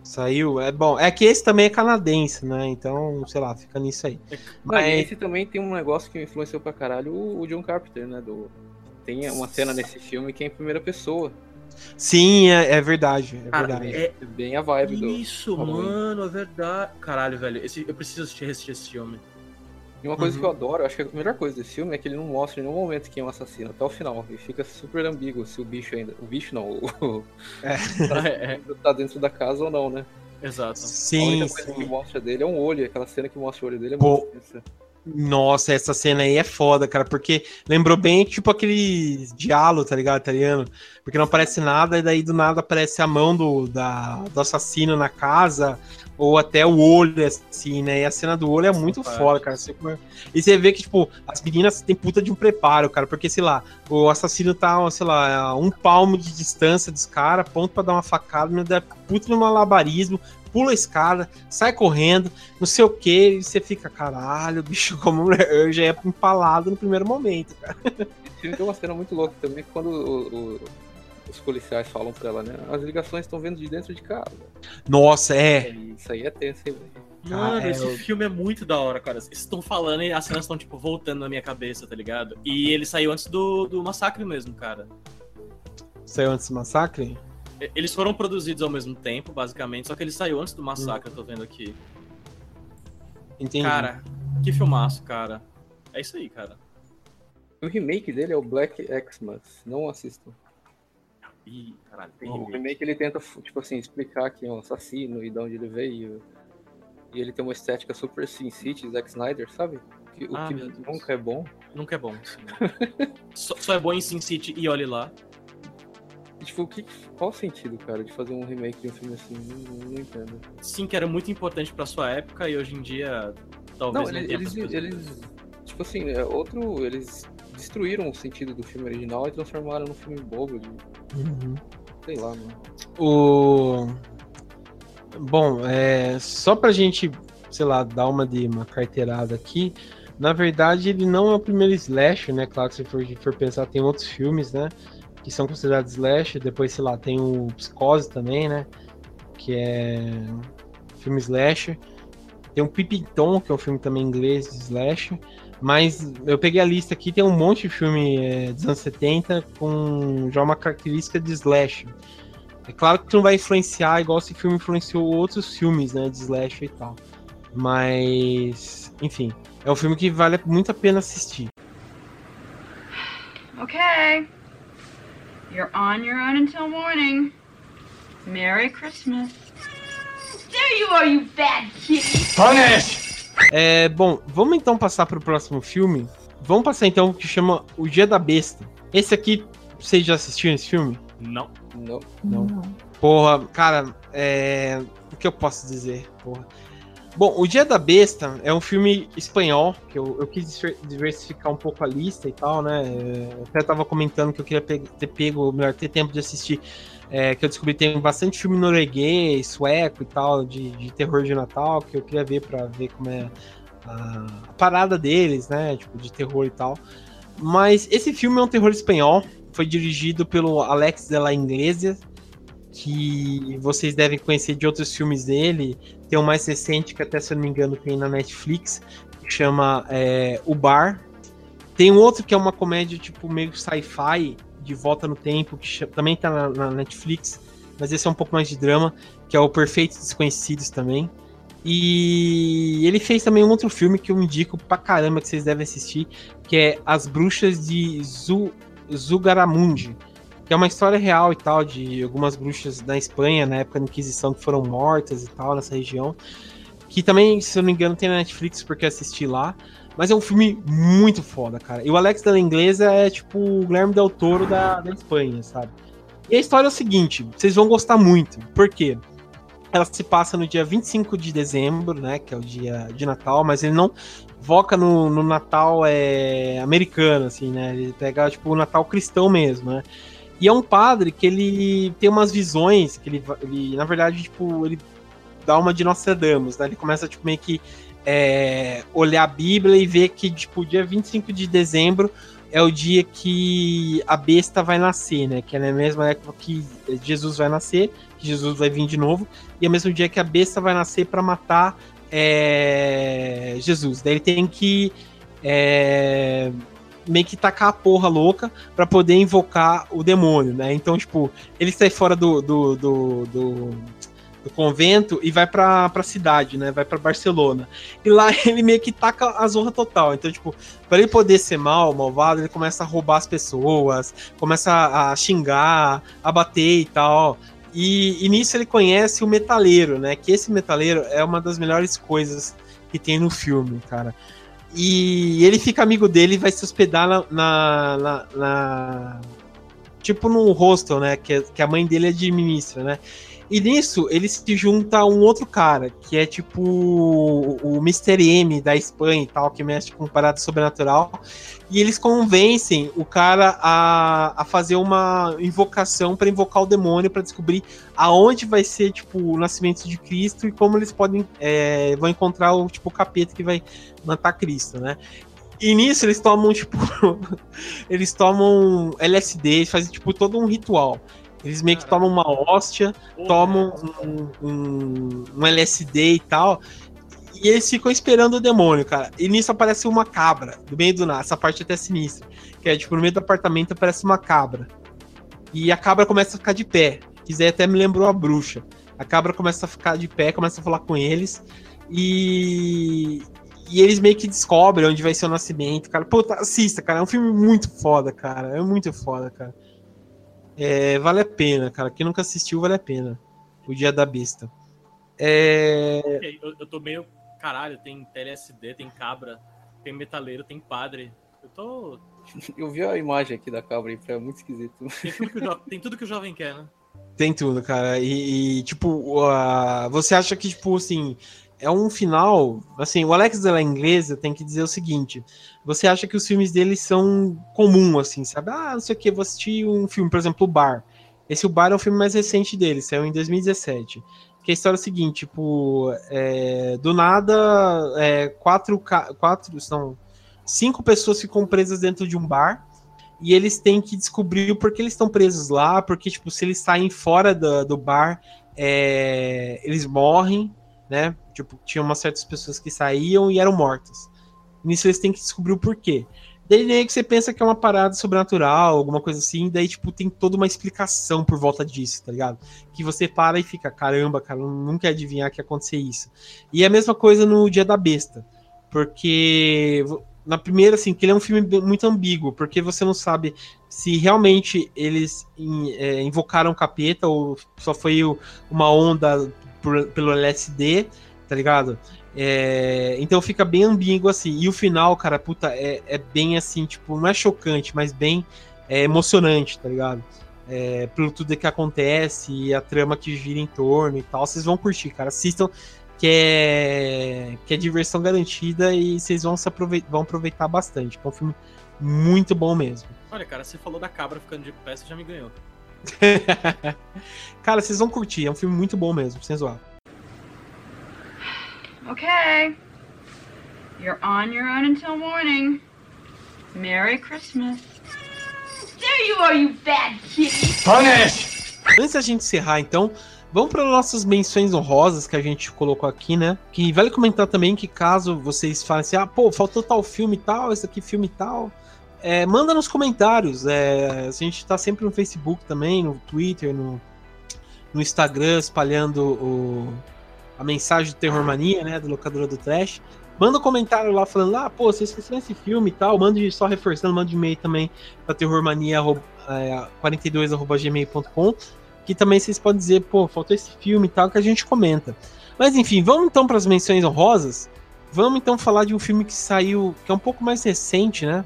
Saiu, é bom. É que esse também é canadense, né? Então, sei lá, fica nisso aí. Mas Mas, esse também tem um negócio que influenciou pra caralho o, o John Carpenter, né? Do, tem uma cena nesse filme que é em primeira pessoa. sim, é, é verdade. É Cara, verdade. é É bem a vibe do. isso, mano, é verdade. Caralho, velho, esse, eu preciso assistir, assistir esse filme. E uma coisa Uhum. que eu adoro, eu acho que a melhor coisa desse filme é que ele não mostra em nenhum momento quem é o assassino, até o final. E fica super ambíguo se o bicho ainda. O bicho não, o, é, é, tá dentro da casa ou não, né? exato. a Sim, única coisa que sim. mostra dele é um olho, aquela cena que mostra o olho dele é Pô. muito. Nossa, essa cena aí é foda, cara, porque lembrou bem, tipo, aquele diálogo, tá ligado, italiano? Porque não aparece nada, e daí do nada aparece a mão do, da, do assassino na casa, ou até o olho, assim, né? E a cena do olho é muito parte. foda, cara. Você- E você vê que, tipo, as meninas têm puta de um preparo, cara, porque, sei lá, o assassino tá, sei lá, a um palmo de distância dos caras, ponto pra dar uma facada, mas dá puta no malabarismo, pula a escada, sai correndo, não sei o que, e você fica, caralho, bicho, como eu já ia empalado no primeiro momento, cara. Esse filme tem uma cena muito louca também, quando o- o- os policiais falam pra ela, né? As ligações estão vindo de dentro de casa. Nossa, é. Isso aí é tenso, hein, velho? Mano, Ah, é, esse eu- filme é muito da hora, cara. Vocês estão falando e as cenas estão, tipo, voltando na minha cabeça, tá ligado? E ele saiu antes do, do massacre mesmo, cara. Saiu antes do massacre? Eles foram produzidos ao mesmo tempo, basicamente, só que ele saiu antes do massacre, eu tô vendo aqui. Entendi. Cara, que filmaço, cara. É isso aí, cara. O remake dele é o Black Xmas, não assistam. Ih, caralho, tem O remake. remake ele tenta, tipo assim, explicar quem é o assassino e de onde ele veio. E ele tem uma estética super Sin City, Zack Snyder, sabe? Que- o Ah, que nunca é bom. Nunca é bom. só, só é bom em Sin City e olhe lá. E, tipo, o que, qual o sentido, cara, de fazer um remake de um filme assim? Não, não entendo. Sim, que era muito importante pra sua época e hoje em dia talvez Não, não, eles, eles, eles- tipo assim, é outro, eles destruíram o sentido do filme original e transformaram num filme bobo, de, Uhum. sei lá, mano. O. Bom, é, só pra gente, sei lá, dar uma de uma carteirada aqui. Na verdade, ele não é o primeiro slash, né? Claro que se for, for pensar, tem outros filmes, né? Que são considerados slash. Depois, sei lá, tem o Psicose também, né? Que é filme slash. Tem o Pipiton, que é um filme também inglês de slash. Mas eu peguei a lista aqui, tem um monte de filme é, dos anos 70 com já uma característica de slash. É claro que não vai influenciar igual esse filme influenciou outros filmes, né, de slash e tal. Mas, enfim, é um filme que vale muito a pena assistir. Okay. You're on your own until morning. Merry Christmas. There you are, you bad kitty. É, bom, vamos então passar para o próximo filme. Vamos passar então o que chama O Dia da Besta. Esse aqui, vocês já assistiram esse filme? Não. Não. Não. Porra, cara, é... o que eu posso dizer? Porra. Bom, O Dia da Besta é um filme espanhol, que eu, eu quis diver- diversificar um pouco a lista e tal, né? É, eu até tava comentando que eu queria ter pego, ou melhor, ter tempo de assistir, é, que eu descobri que tem bastante filme norueguês, sueco e tal, de, de terror de Natal, que eu queria ver pra ver como é a, a parada deles, né? Tipo, de terror e tal. Mas esse filme é um terror espanhol, foi dirigido pelo Alex de la Iglesia, que vocês devem conhecer de outros filmes dele. Tem um mais recente que até, se eu não me engano, tem na Netflix, que chama é, O Bar. Tem um outro que é uma comédia tipo meio sci-fi, de volta no tempo, que também tá na, na Netflix, mas esse é um pouco mais de drama, que é o Perfeitos Desconhecidos também. E ele fez também um outro filme que eu indico pra caramba que vocês devem assistir, que é As Bruxas de Zu, Zugaramundi, que é uma história real e tal, de algumas bruxas da Espanha, na época da Inquisição, que foram mortas e tal, nessa região. Que também, se eu não me engano, tem na Netflix, porque assisti lá. Mas é um filme muito foda, cara. E o Alex da Inglesa é tipo o Guilherme Del Toro da, da Espanha, sabe? E a história é o seguinte, vocês vão gostar muito. Por quê? Ela se passa no dia 25 de dezembro, né? Que é o dia de Natal, mas ele não foca no, no Natal é, americano, assim, né? Ele pega, tipo, o Natal cristão mesmo, né? E é um padre que ele tem umas visões, que ele, ele na verdade, tipo, ele dá uma de Nostradamus, né? Ele começa, tipo, meio que é, olhar a Bíblia e ver que, tipo, dia 25 de dezembro é o dia que a besta vai nascer, né? Que é na mesma época que Jesus vai nascer, que Jesus vai vir de novo, e é o mesmo dia que a besta vai nascer para matar é, Jesus. Daí ele tem que é, meio que tacar a porra louca para poder invocar o demônio, né? Então, tipo, ele sai fora do, do, do, do do convento e vai pra, pra cidade, né? Vai pra Barcelona. E lá ele meio que taca a zorra total. Então, tipo, para ele poder ser mal, malvado, ele começa a roubar as pessoas, começa a xingar, a bater e tal. E, e nisso ele conhece o metaleiro, né? Que esse metaleiro é uma das melhores coisas que tem no filme, cara. E ele fica amigo dele e vai se hospedar na, na, na, na tipo num hostel, né? Que, que a mãe dele administra, né? E nisso, ele se junta a um outro cara, que é tipo o Mr. M da Espanha e tal, que mexe com parada sobrenatural. E eles convencem o cara a, a fazer uma invocação para invocar o demônio, para descobrir aonde vai ser tipo o nascimento de Cristo e como eles podem é, vão encontrar o tipo o capeta que vai matar Cristo, né? E nisso eles tomam, tipo, eles tomam LSD, fazem, tipo, todo um ritual. Eles meio que tomam uma hóstia, tomam um, um, um, LSD e tal. E eles ficam esperando o demônio, cara. E nisso aparece uma cabra, do meio do nada. Essa parte é até sinistra. Que é, tipo, no meio do apartamento aparece uma cabra. E a cabra começa a ficar de pé. Quiser até me lembrou a bruxa. A cabra começa a ficar de pé, começa a falar com eles. E, e eles meio que descobrem onde vai ser o nascimento, cara. Puta, assista, cara. É um filme muito foda, cara. É muito foda, cara. É, vale a pena, cara. Quem nunca assistiu, vale a pena. O Dia da Besta. É... Eu, eu tô meio. Caralho, tem TLSD, tem cabra, tem metaleiro, tem padre. Eu tô. Eu vi a imagem aqui da cabra e é muito esquisito. Tem tudo que o, jo... tem tudo que o jovem quer, né? Tem tudo, cara. E, e tipo, uh, você acha que, tipo, assim, é um final. Assim, o Alex da Inglesa tem que dizer o seguinte: você acha que os filmes dele são comum, assim, sabe? Ah, não sei o que, vou assistir um filme, por exemplo, O Bar. Esse O Bar é o filme mais recente dele, saiu em 2017. Que a história é a seguinte: tipo, é, do nada, é, quatro, quatro, são cinco pessoas ficam presas dentro de um bar e eles têm que descobrir o porquê eles estão presos lá, porque, tipo, se eles saem fora do, do bar, é, eles morrem, né? Tipo, tinha umas certas pessoas que saíam e eram mortas. Nisso eles têm que descobrir o porquê. Daí nem que você pensa que é uma parada sobrenatural, alguma coisa assim, daí, tipo, tem toda uma explicação por volta disso, tá ligado? Que você para e fica, caramba, cara, não quer adivinhar que ia acontecer isso. E é a mesma coisa no Dia da Besta. Porque na primeira, assim, que ele é um filme muito ambíguo, porque você não sabe se realmente eles é, invocaram o capeta ou só foi uma onda por, pelo LSD, tá ligado? É, então fica bem ambíguo assim. E o final, cara, puta, é, é bem assim, tipo, não é chocante, mas bem é, emocionante, tá ligado? É, pelo tudo que acontece e a trama que gira em torno e tal. Vocês vão curtir, cara. Assistam, que é, que é diversão garantida e vocês vão, se aproveitar, vão aproveitar bastante. É um filme muito bom mesmo. Olha, cara, você falou da cabra ficando de pé, você já me ganhou. cara, vocês vão curtir. É um filme muito bom mesmo, sem zoar. Okay. You're on your own until morning. Merry Christmas. There you are, you bad kitty. Punish! Antes da gente encerrar, então, vamos para nossas menções honrosas que a gente colocou aqui, né? Que vale comentar também que caso vocês falem assim, ah, pô, faltou tal filme e tal, esse aqui filme e tal, é, manda nos comentários. É, a gente tá sempre no Facebook também, no Twitter, no, no Instagram, espalhando o, a mensagem do Terror Mania, né, do locadora do Trash. Manda um comentário lá falando, ah, pô, vocês esqueceram esse filme e tal. Mande só reforçando, manda um e-mail também para terrormania42.gmail.com. É, que também vocês podem dizer, pô, faltou esse filme e tal, que a gente comenta. Mas enfim, vamos então para as menções honrosas. Vamos então falar de um filme que saiu, que é um pouco mais recente, né?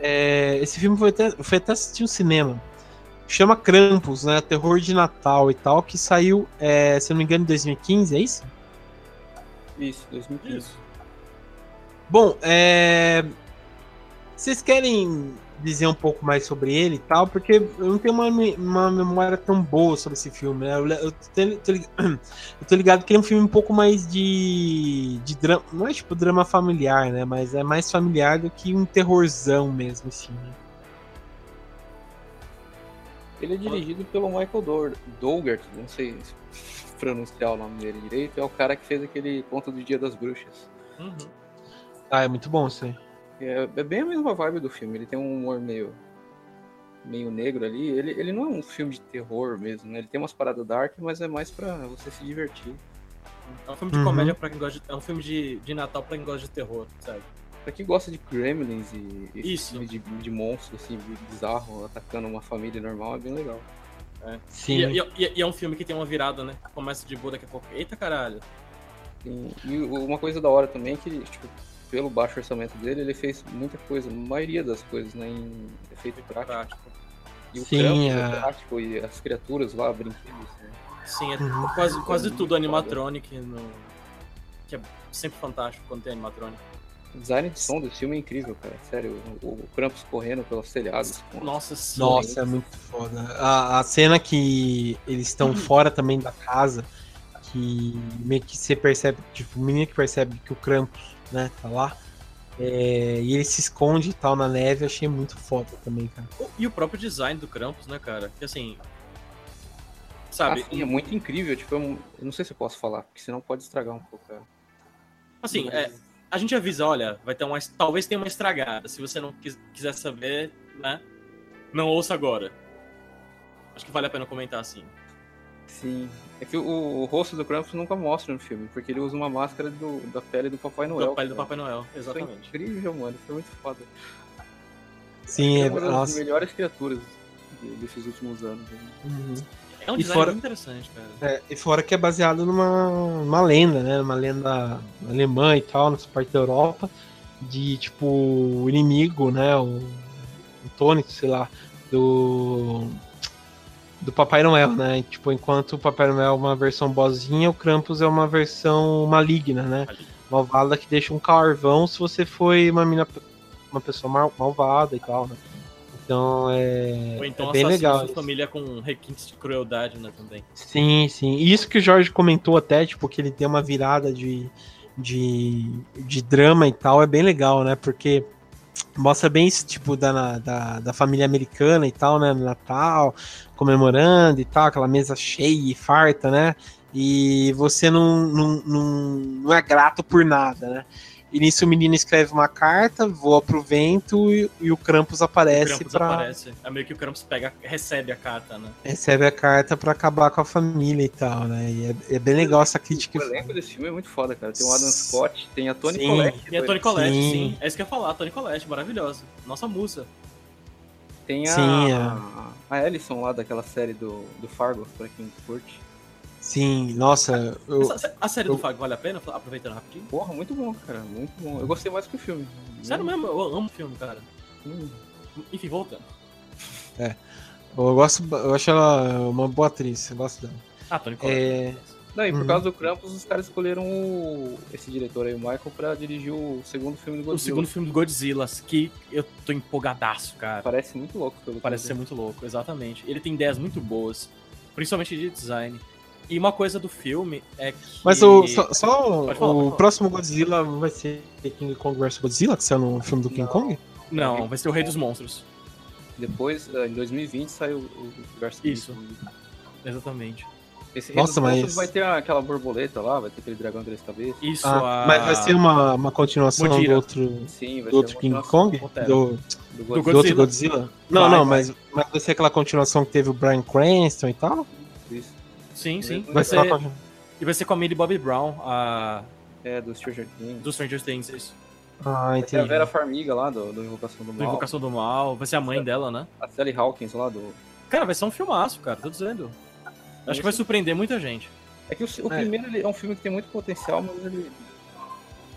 É, esse filme foi até, foi até assistir no cinema chama Krampus, né? Terror de Natal e tal, que saiu, é, se não me engano, em 2015, é isso? Isso, 2015. Bom, é... Vocês querem dizer um pouco mais sobre ele e tal? Porque eu não tenho uma, uma memória tão boa sobre esse filme, né? Eu, eu tô, eu tô ligado que ele é um filme um pouco mais de, de drama. Não é tipo drama familiar, né? Mas é mais familiar do que um terrorzão mesmo, assim. né? Ele é dirigido pelo Michael Dougert, não sei pronunciar o nome dele direito, é o cara que fez aquele Conto do Dia das Bruxas. Uhum. Ah, é muito bom isso aí. É, é bem a mesma vibe do filme, ele tem um humor meio meio negro ali. Ele, ele não é um filme de terror mesmo, né? Ele tem umas paradas dark, mas é mais pra você se divertir. É um filme de Uhum. comédia pra quem gosta de. É um filme de, de Natal pra quem gosta de terror, sabe? Pra quem gosta de gremlins e, e Isso. filme de, de monstros assim, bizarro, atacando uma família normal, é bem legal. Sim. E, e- e- é um filme que tem uma virada, né? Começa de boa daqui a pouco. Eita caralho. Sim, E uma coisa da hora também é que, tipo, pelo baixo orçamento dele, ele fez muita coisa, a maioria das coisas, né, em efeito prático. Prático. E o Sim, é. é prático, e as criaturas lá, brinquedos, né? Sim, é Uhum. quase, quase tudo animatronic. No... Que é sempre fantástico quando tem animatronic. O design de som desse filme é incrível, cara. Sério, o, o Krampus correndo pelos telhados. Nossa sim. Nossa, é muito foda. A, a cena que eles estão fora também da casa, que meio que você percebe, tipo, o menino que percebe que o Krampus, né, tá lá. é, e ele se esconde e tal na neve, eu achei muito foda também, cara. E o próprio design do Krampus, né, cara? Que assim. Sabe? sim, é muito incrível. Tipo, eu não- eu não sei se eu posso falar, porque senão pode estragar um pouco, cara. Assim, Mas- é, a gente avisa, olha, vai ter uma. Talvez tenha uma estragada. Se você não quis- quiser saber, né? Não ouça agora. Acho que vale a pena comentar assim. Sim. É que o, o rosto do Krampus nunca mostra no filme, porque ele usa uma máscara do- da pele do Papai Noel. Do pele do. Papai Noel, Isso é exatamente. incrível, mano. Isso é muito foda. Sim, é, é uma das nossa. melhores criaturas de- desses últimos anos. né? Uhum. É um E design fora- interessante, cara. É, e fora que é baseado numa uma lenda, né? Uma lenda alemã e tal, nessa parte da Europa, de tipo o inimigo, né? O, o tônico, sei lá, do do Papai Noel, né? Tipo, enquanto o Papai Noel é uma versão boazinha, o Krampus é uma versão maligna, né? Malvada que deixa um carvão se você foi uma mina, uma pessoa mal- malvada e tal, né? Então é, Ou então é bem legal. sua isso. família com requintes de crueldade, né, também. Sim, sim. E isso que o Jorge comentou até, tipo, que ele tem uma virada de, de, de drama e tal, é bem legal, né? Porque mostra bem esse tipo da, da, da família americana e tal, né? No Natal, comemorando e tal, aquela mesa cheia e farta, né? E você não, não, não, não é grato por nada, né? E nisso o menino escreve uma carta, voa pro vento e, e o Krampus o aparece Krampus pra. aparece. É meio que o Krampus pega, recebe a carta, né? Recebe a carta pra acabar com a família e tal, né? E é, é bem legal essa crítica. O elenco desse filme é muito foda, cara. Tem o Adam Scott, tem a Toni Sim. Collette. E a Toni velho. Collette, Sim. sim. É isso que eu ia falar, Toni Collette, maravilhosa. Nossa musa. Tem a, Sim, é. a Ellison lá daquela série do, do Fargo, pra quem curte. Sim, nossa, eu, Essa- a série eu- do Fag vale a pena? Aproveitando rapidinho. Porra, muito bom, cara. Muito bom. Eu gostei mais que o filme. Sério mesmo, eu amo o filme, cara. Hum. Enfim, voltando. eu gosto, eu acho ela uma boa atriz, eu gosto dela. Ah, Collette. É, Não, e por Uhum. causa do Krampus, os caras escolheram o- esse diretor aí, o Michael, pra dirigir o segundo filme do O Godzilla. segundo filme do Godzilla, que eu tô empolgadaço, cara. Parece muito louco. Pelo Parece ser muito louco, exatamente. Ele tem ideias muito boas, principalmente de design. E uma coisa do filme é que. Mas o, só, só falar, o próximo Godzilla vai ser King Kong vs Godzilla, que saiu no filme do King Não. Kong? Não, vai ser o Rei dos Monstros. Depois, eh, em 2020, saiu o Versus Isso. Exatamente. Esse Nossa, Nossa, mas- vai ter aquela borboleta lá, vai ter aquele dragão de três cabeças. Isso Ah, a... Mas vai ser uma, uma continuação do outro, Sim, vai do outro King Kong? Do, do Do do Godzilla. outro Godzilla? Não, Vai, não, vai. mas, mas vai ser aquela continuação que teve o Brian Cranston e tal? Isso. Sim, sim. Vai ser E vai ser com a Millie Bobby Brown, a... É, do Stranger Things. do Stranger Things. Isso. Ah, Vai ter a entendi. Vera Farmiga lá, do, do Invocação do Do Mal. Invocação do Mal. Vai ser a mãe dela, né? A Sally Hawkins lá do... Cara, vai ser um filmaço, cara. Tô dizendo. Acho que vai surpreender muita gente. É que o, o É. primeiro ele é um filme que tem muito potencial, mas ele...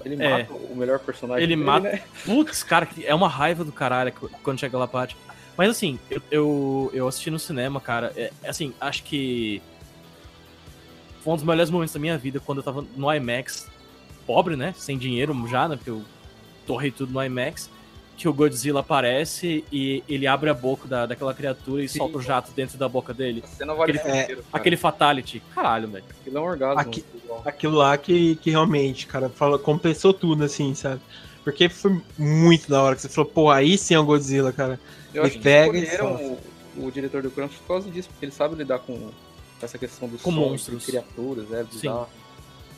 Ele É. mata o melhor personagem Ele dele, mata- né? Putz, cara, que é uma raiva do caralho quando chega lá a parte. Mas assim, eu, eu, eu assisti no cinema, cara. É, assim, acho que um dos melhores momentos da minha vida quando eu tava no IMAX, pobre, né? Sem dinheiro já, né? Porque eu torrei tudo no IMAX. que o Godzilla aparece e ele abre a boca da, daquela criatura e Sim. solta o jato dentro da boca dele. A cena vale Aquele- o inteiro. Aquele fatality. Caralho, velho. Aquilo é um orgasmo. Aqui-. Aquilo lá que, que realmente, cara, fala, compensou tudo, assim, sabe? Porque foi muito da hora que você falou, pô, aí sim é o Godzilla, cara. Eu Ele acho que pega e escolheram o, o diretor do Krampus por causa disso, porque ele sabe lidar com essa questão dos Com sons, monstros. criaturas, é bizarro.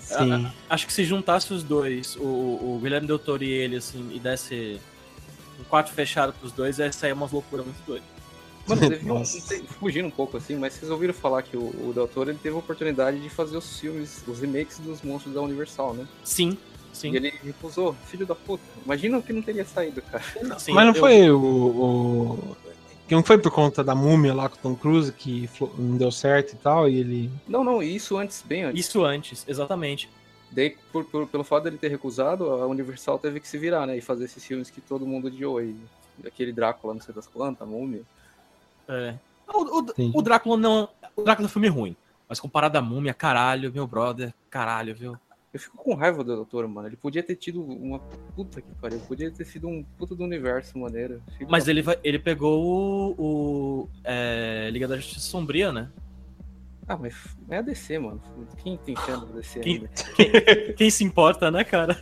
Sim. Acho que se juntasse os dois, o, o Guilherme Del Toro e ele, assim, e desse um quarto fechado pros dois, ia sair umas loucuras muito doidas. Mano, teve um, não fugindo um pouco assim, mas vocês ouviram falar que o, o Del Toro ele teve a oportunidade de fazer os filmes, os remakes dos monstros da Universal, né? Sim, sim. E ele recusou, filho da puta. Imagina o que não teria saído, cara. Sim, Mas não eu- foi o, o. Que não foi por conta da múmia lá com o Tom Cruise que não deu certo e tal, e ele. Não, não, isso antes, bem antes. Isso antes, exatamente. Daí, por, por- pelo fato dele ter recusado, a Universal teve que se virar, né? E fazer esses filmes que todo mundo odiou. E aquele Drácula, não sei das quantas, a múmia. É. O, o- Entendi. o Drácula não. O Drácula é um filme ruim. Mas comparado à múmia, caralho, meu brother, caralho, viu? Eu fico com raiva do doutor, mano. Ele podia ter tido uma puta que pariu. Podia ter sido um puta do universo maneiro. Filho Mas ele, vai- ele pegou o, o é, Liga da Justiça Sombria, né? Ah, mas é a DC, mano. Quem tem chance da DC Quem- ainda? Quem se importa, né, cara?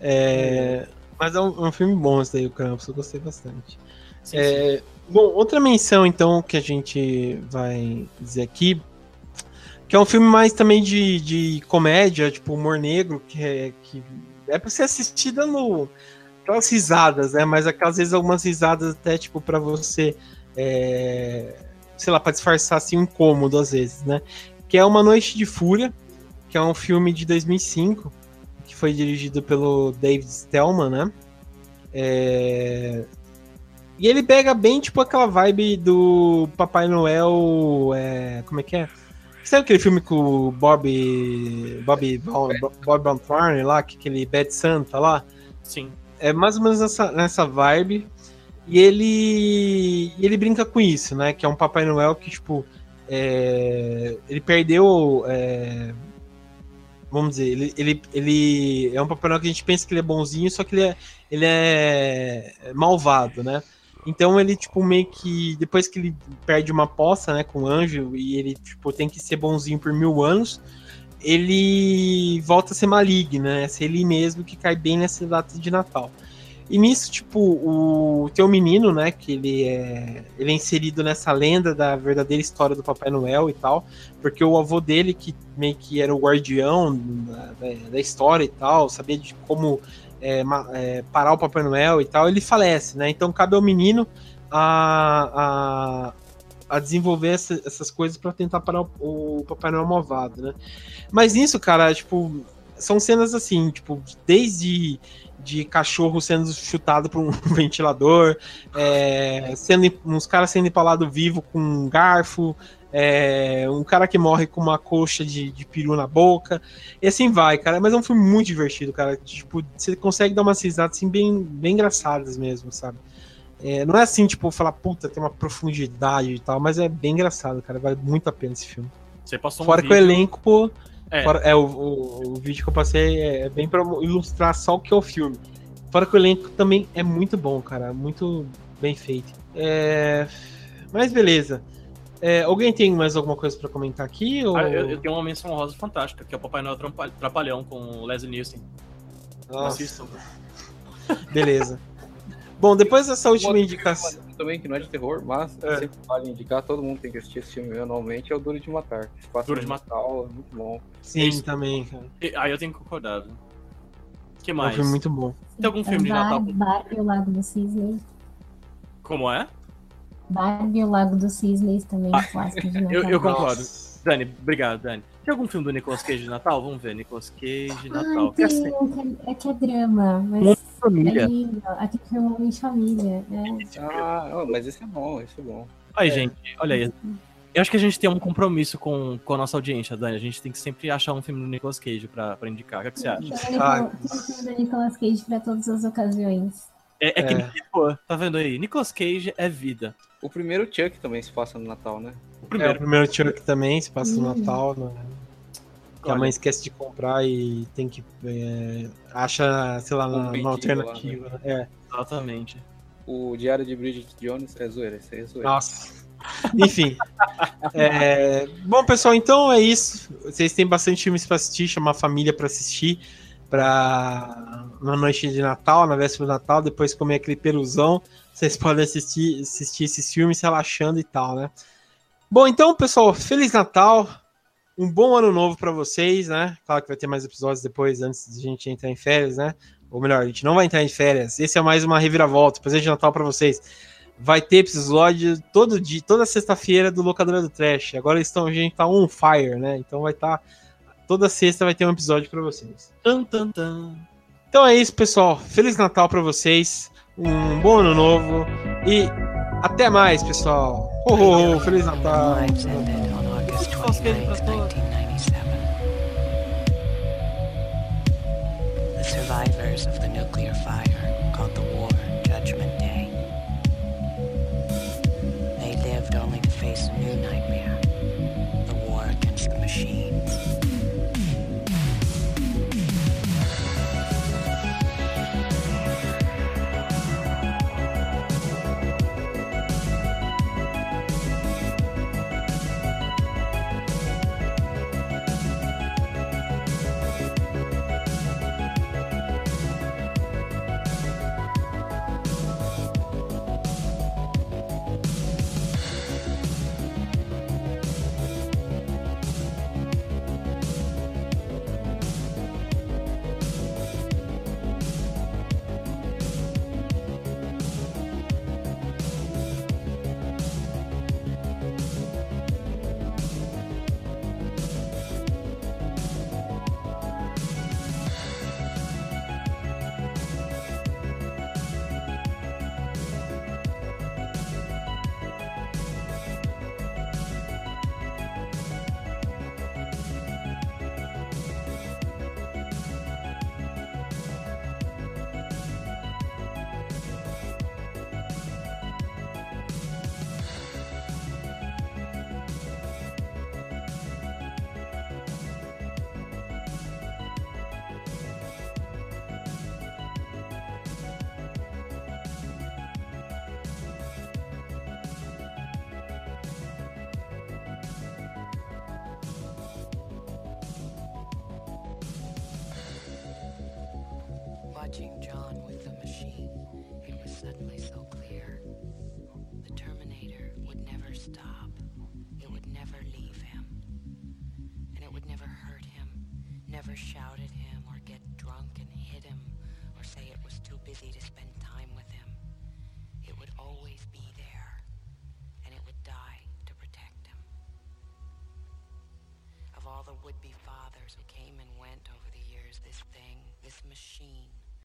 É, mas é um, um filme bom esse daí, o Krampus, eu gostei bastante. Sim, sim. É, bom, outra menção então que a gente vai dizer aqui, que é um filme mais também de, de comédia, tipo humor negro, que é, que é pra ser assistida no aquelas risadas, né? Mas aquelas vezes algumas risadas até tipo pra você, é, sei lá, pra disfarçar assim um incômodo às vezes, né? Que é Uma Noite de Fúria, que é um filme de 2005 que foi dirigido pelo David Stellman, né? É, e ele pega bem, tipo, aquela vibe do Papai Noel. é, como é que é? Sabe aquele filme com o Bob. Bob, Bob Brown Thorne lá, que aquele Bad Santa lá? Sim. É mais ou menos nessa, nessa vibe. E ele. ele brinca com isso, né? Que é um Papai Noel que, tipo. é, ele perdeu. é, vamos dizer, ele, ele, ele é um Papai Noel que a gente pensa que ele é bonzinho, só que ele é, ele é malvado, né? Então ele, tipo, meio que. Depois que ele perde uma aposta, né, com o anjo, e ele, tipo, tem que ser bonzinho por mil anos, ele volta a ser maligno, né? Ser ele mesmo que cai bem nessa data de Natal. E nisso, tipo, o tem um menino, né, que ele é, ele é inserido nessa lenda da verdadeira história do Papai Noel e tal, porque o avô dele, que meio que era o guardião da, da- da história e tal, sabia de como é, é, parar o Papai Noel e tal, ele falece, né? Então cabe ao menino a, a, a desenvolver essa- essas coisas para tentar parar o, o Papai Noel malvado, né? Mas nisso, cara, tipo, são cenas assim, tipo, desde de cachorro sendo chutado por um ventilador, é, sendo uns caras sendo empalados vivo com um garfo, é, um cara que morre com uma coxa de, de peru na boca, e assim vai, cara. Mas é um filme muito divertido, cara. Tipo, você consegue dar umas risadas assim, bem, bem engraçadas mesmo, sabe? É, não é assim, tipo, falar, puta, tem uma profundidade e tal, mas é bem engraçado, cara. Vale muito a pena esse filme. Você passou um Fora que o vídeo- elenco. É. fora- é, o, o, o vídeo que eu passei é bem pra ilustrar só o que é o filme. Fora que o elenco também é muito bom, cara. Muito bem feito. É, Mas beleza. É, alguém tem mais alguma coisa pra comentar aqui? Ou... Ah, eu, eu tenho uma menção rosa fantástica, que é o Papai Noel Trapalhão com o Leslie Nielsen. Assistam. beleza. Bom, depois dessa última indicação. também que não é de terror, mas É. sempre vale indicar, todo mundo tem que assistir esse filme anualmente, é o Duro de Matar. Duro de Natal, é muito bom. Sim, Isso. também, Aí eu tenho que concordar. viu? que É um mais? filme muito bom. Tem algum filme de Bar- Natal? Barbie e o Lago dos Cisnes. Como é? Barbie e o Lago dos Cisnes também, Ah, clássico de Natal. Eu, eu concordo. Nossa. Dani, obrigado, Dani. Tem algum filme do Nicolas Cage de Natal? Vamos ver. Nicolas Cage de Natal. Ah, Que é tem assim, um que é, é que é drama, mas Uma é família. lindo. Aqui foi um homem de família. né? Ah, oh, mas esse é bom, esse é bom. Aí, gente, olha aí. Eu acho que a gente tem um compromisso com, com a nossa audiência, Dani. A gente tem que sempre achar um filme do Nicolas Cage pra, pra indicar. O que, é que você acha? Tem o Ah. Tem o filme do Nicolas Cage pra todas as ocasiões. É, é que, É. pô, tá vendo aí? Nicolas Cage é vida. O primeiro Chuck também se passa no Natal, né? O É, o primeiro. primeiro Chuck também se passa no Hum. Natal. Né? Que a mãe esquece de comprar e tem que. é, acha, sei lá, Um uma, mendigo uma lá, alternativa. né? É. Exatamente. O Diário de Bridget Jones é zoeira, isso aí é zoeira. Nossa. Enfim. É, Bom, pessoal, então é isso. Vocês têm bastante filmes pra assistir, chamar a família pra assistir. Pra na noite de Natal, na véspera do Natal, depois comer aquele peruzão. Vocês podem assistir, assistir esses filmes relaxando e tal, né? Bom, então, pessoal, Feliz Natal. Um bom ano novo pra vocês, né? Claro que vai ter mais episódios depois, antes de a gente entrar em férias, né? Ou melhor, a gente não vai entrar em férias. Esse é mais uma reviravolta, presente de Natal pra vocês vai ter episódio todo dia, toda sexta-feira do Locadora do Trash. Agora estão, a gente tá on fire, né? Então vai estar toda sexta vai ter um episódio pra vocês. Tan, tan, tan. Então é isso, pessoal. Feliz Natal pra vocês. Um bom ano novo e até mais, pessoal. Oh, oh, oh, Feliz Natal. Lives ended on August 29, 1997. The survivors of the nuclear fire called the war Judgment Day. They lived only to face a new nightmare the war against the machines. Never shout at him or get drunk and hit him or say it was too busy to spend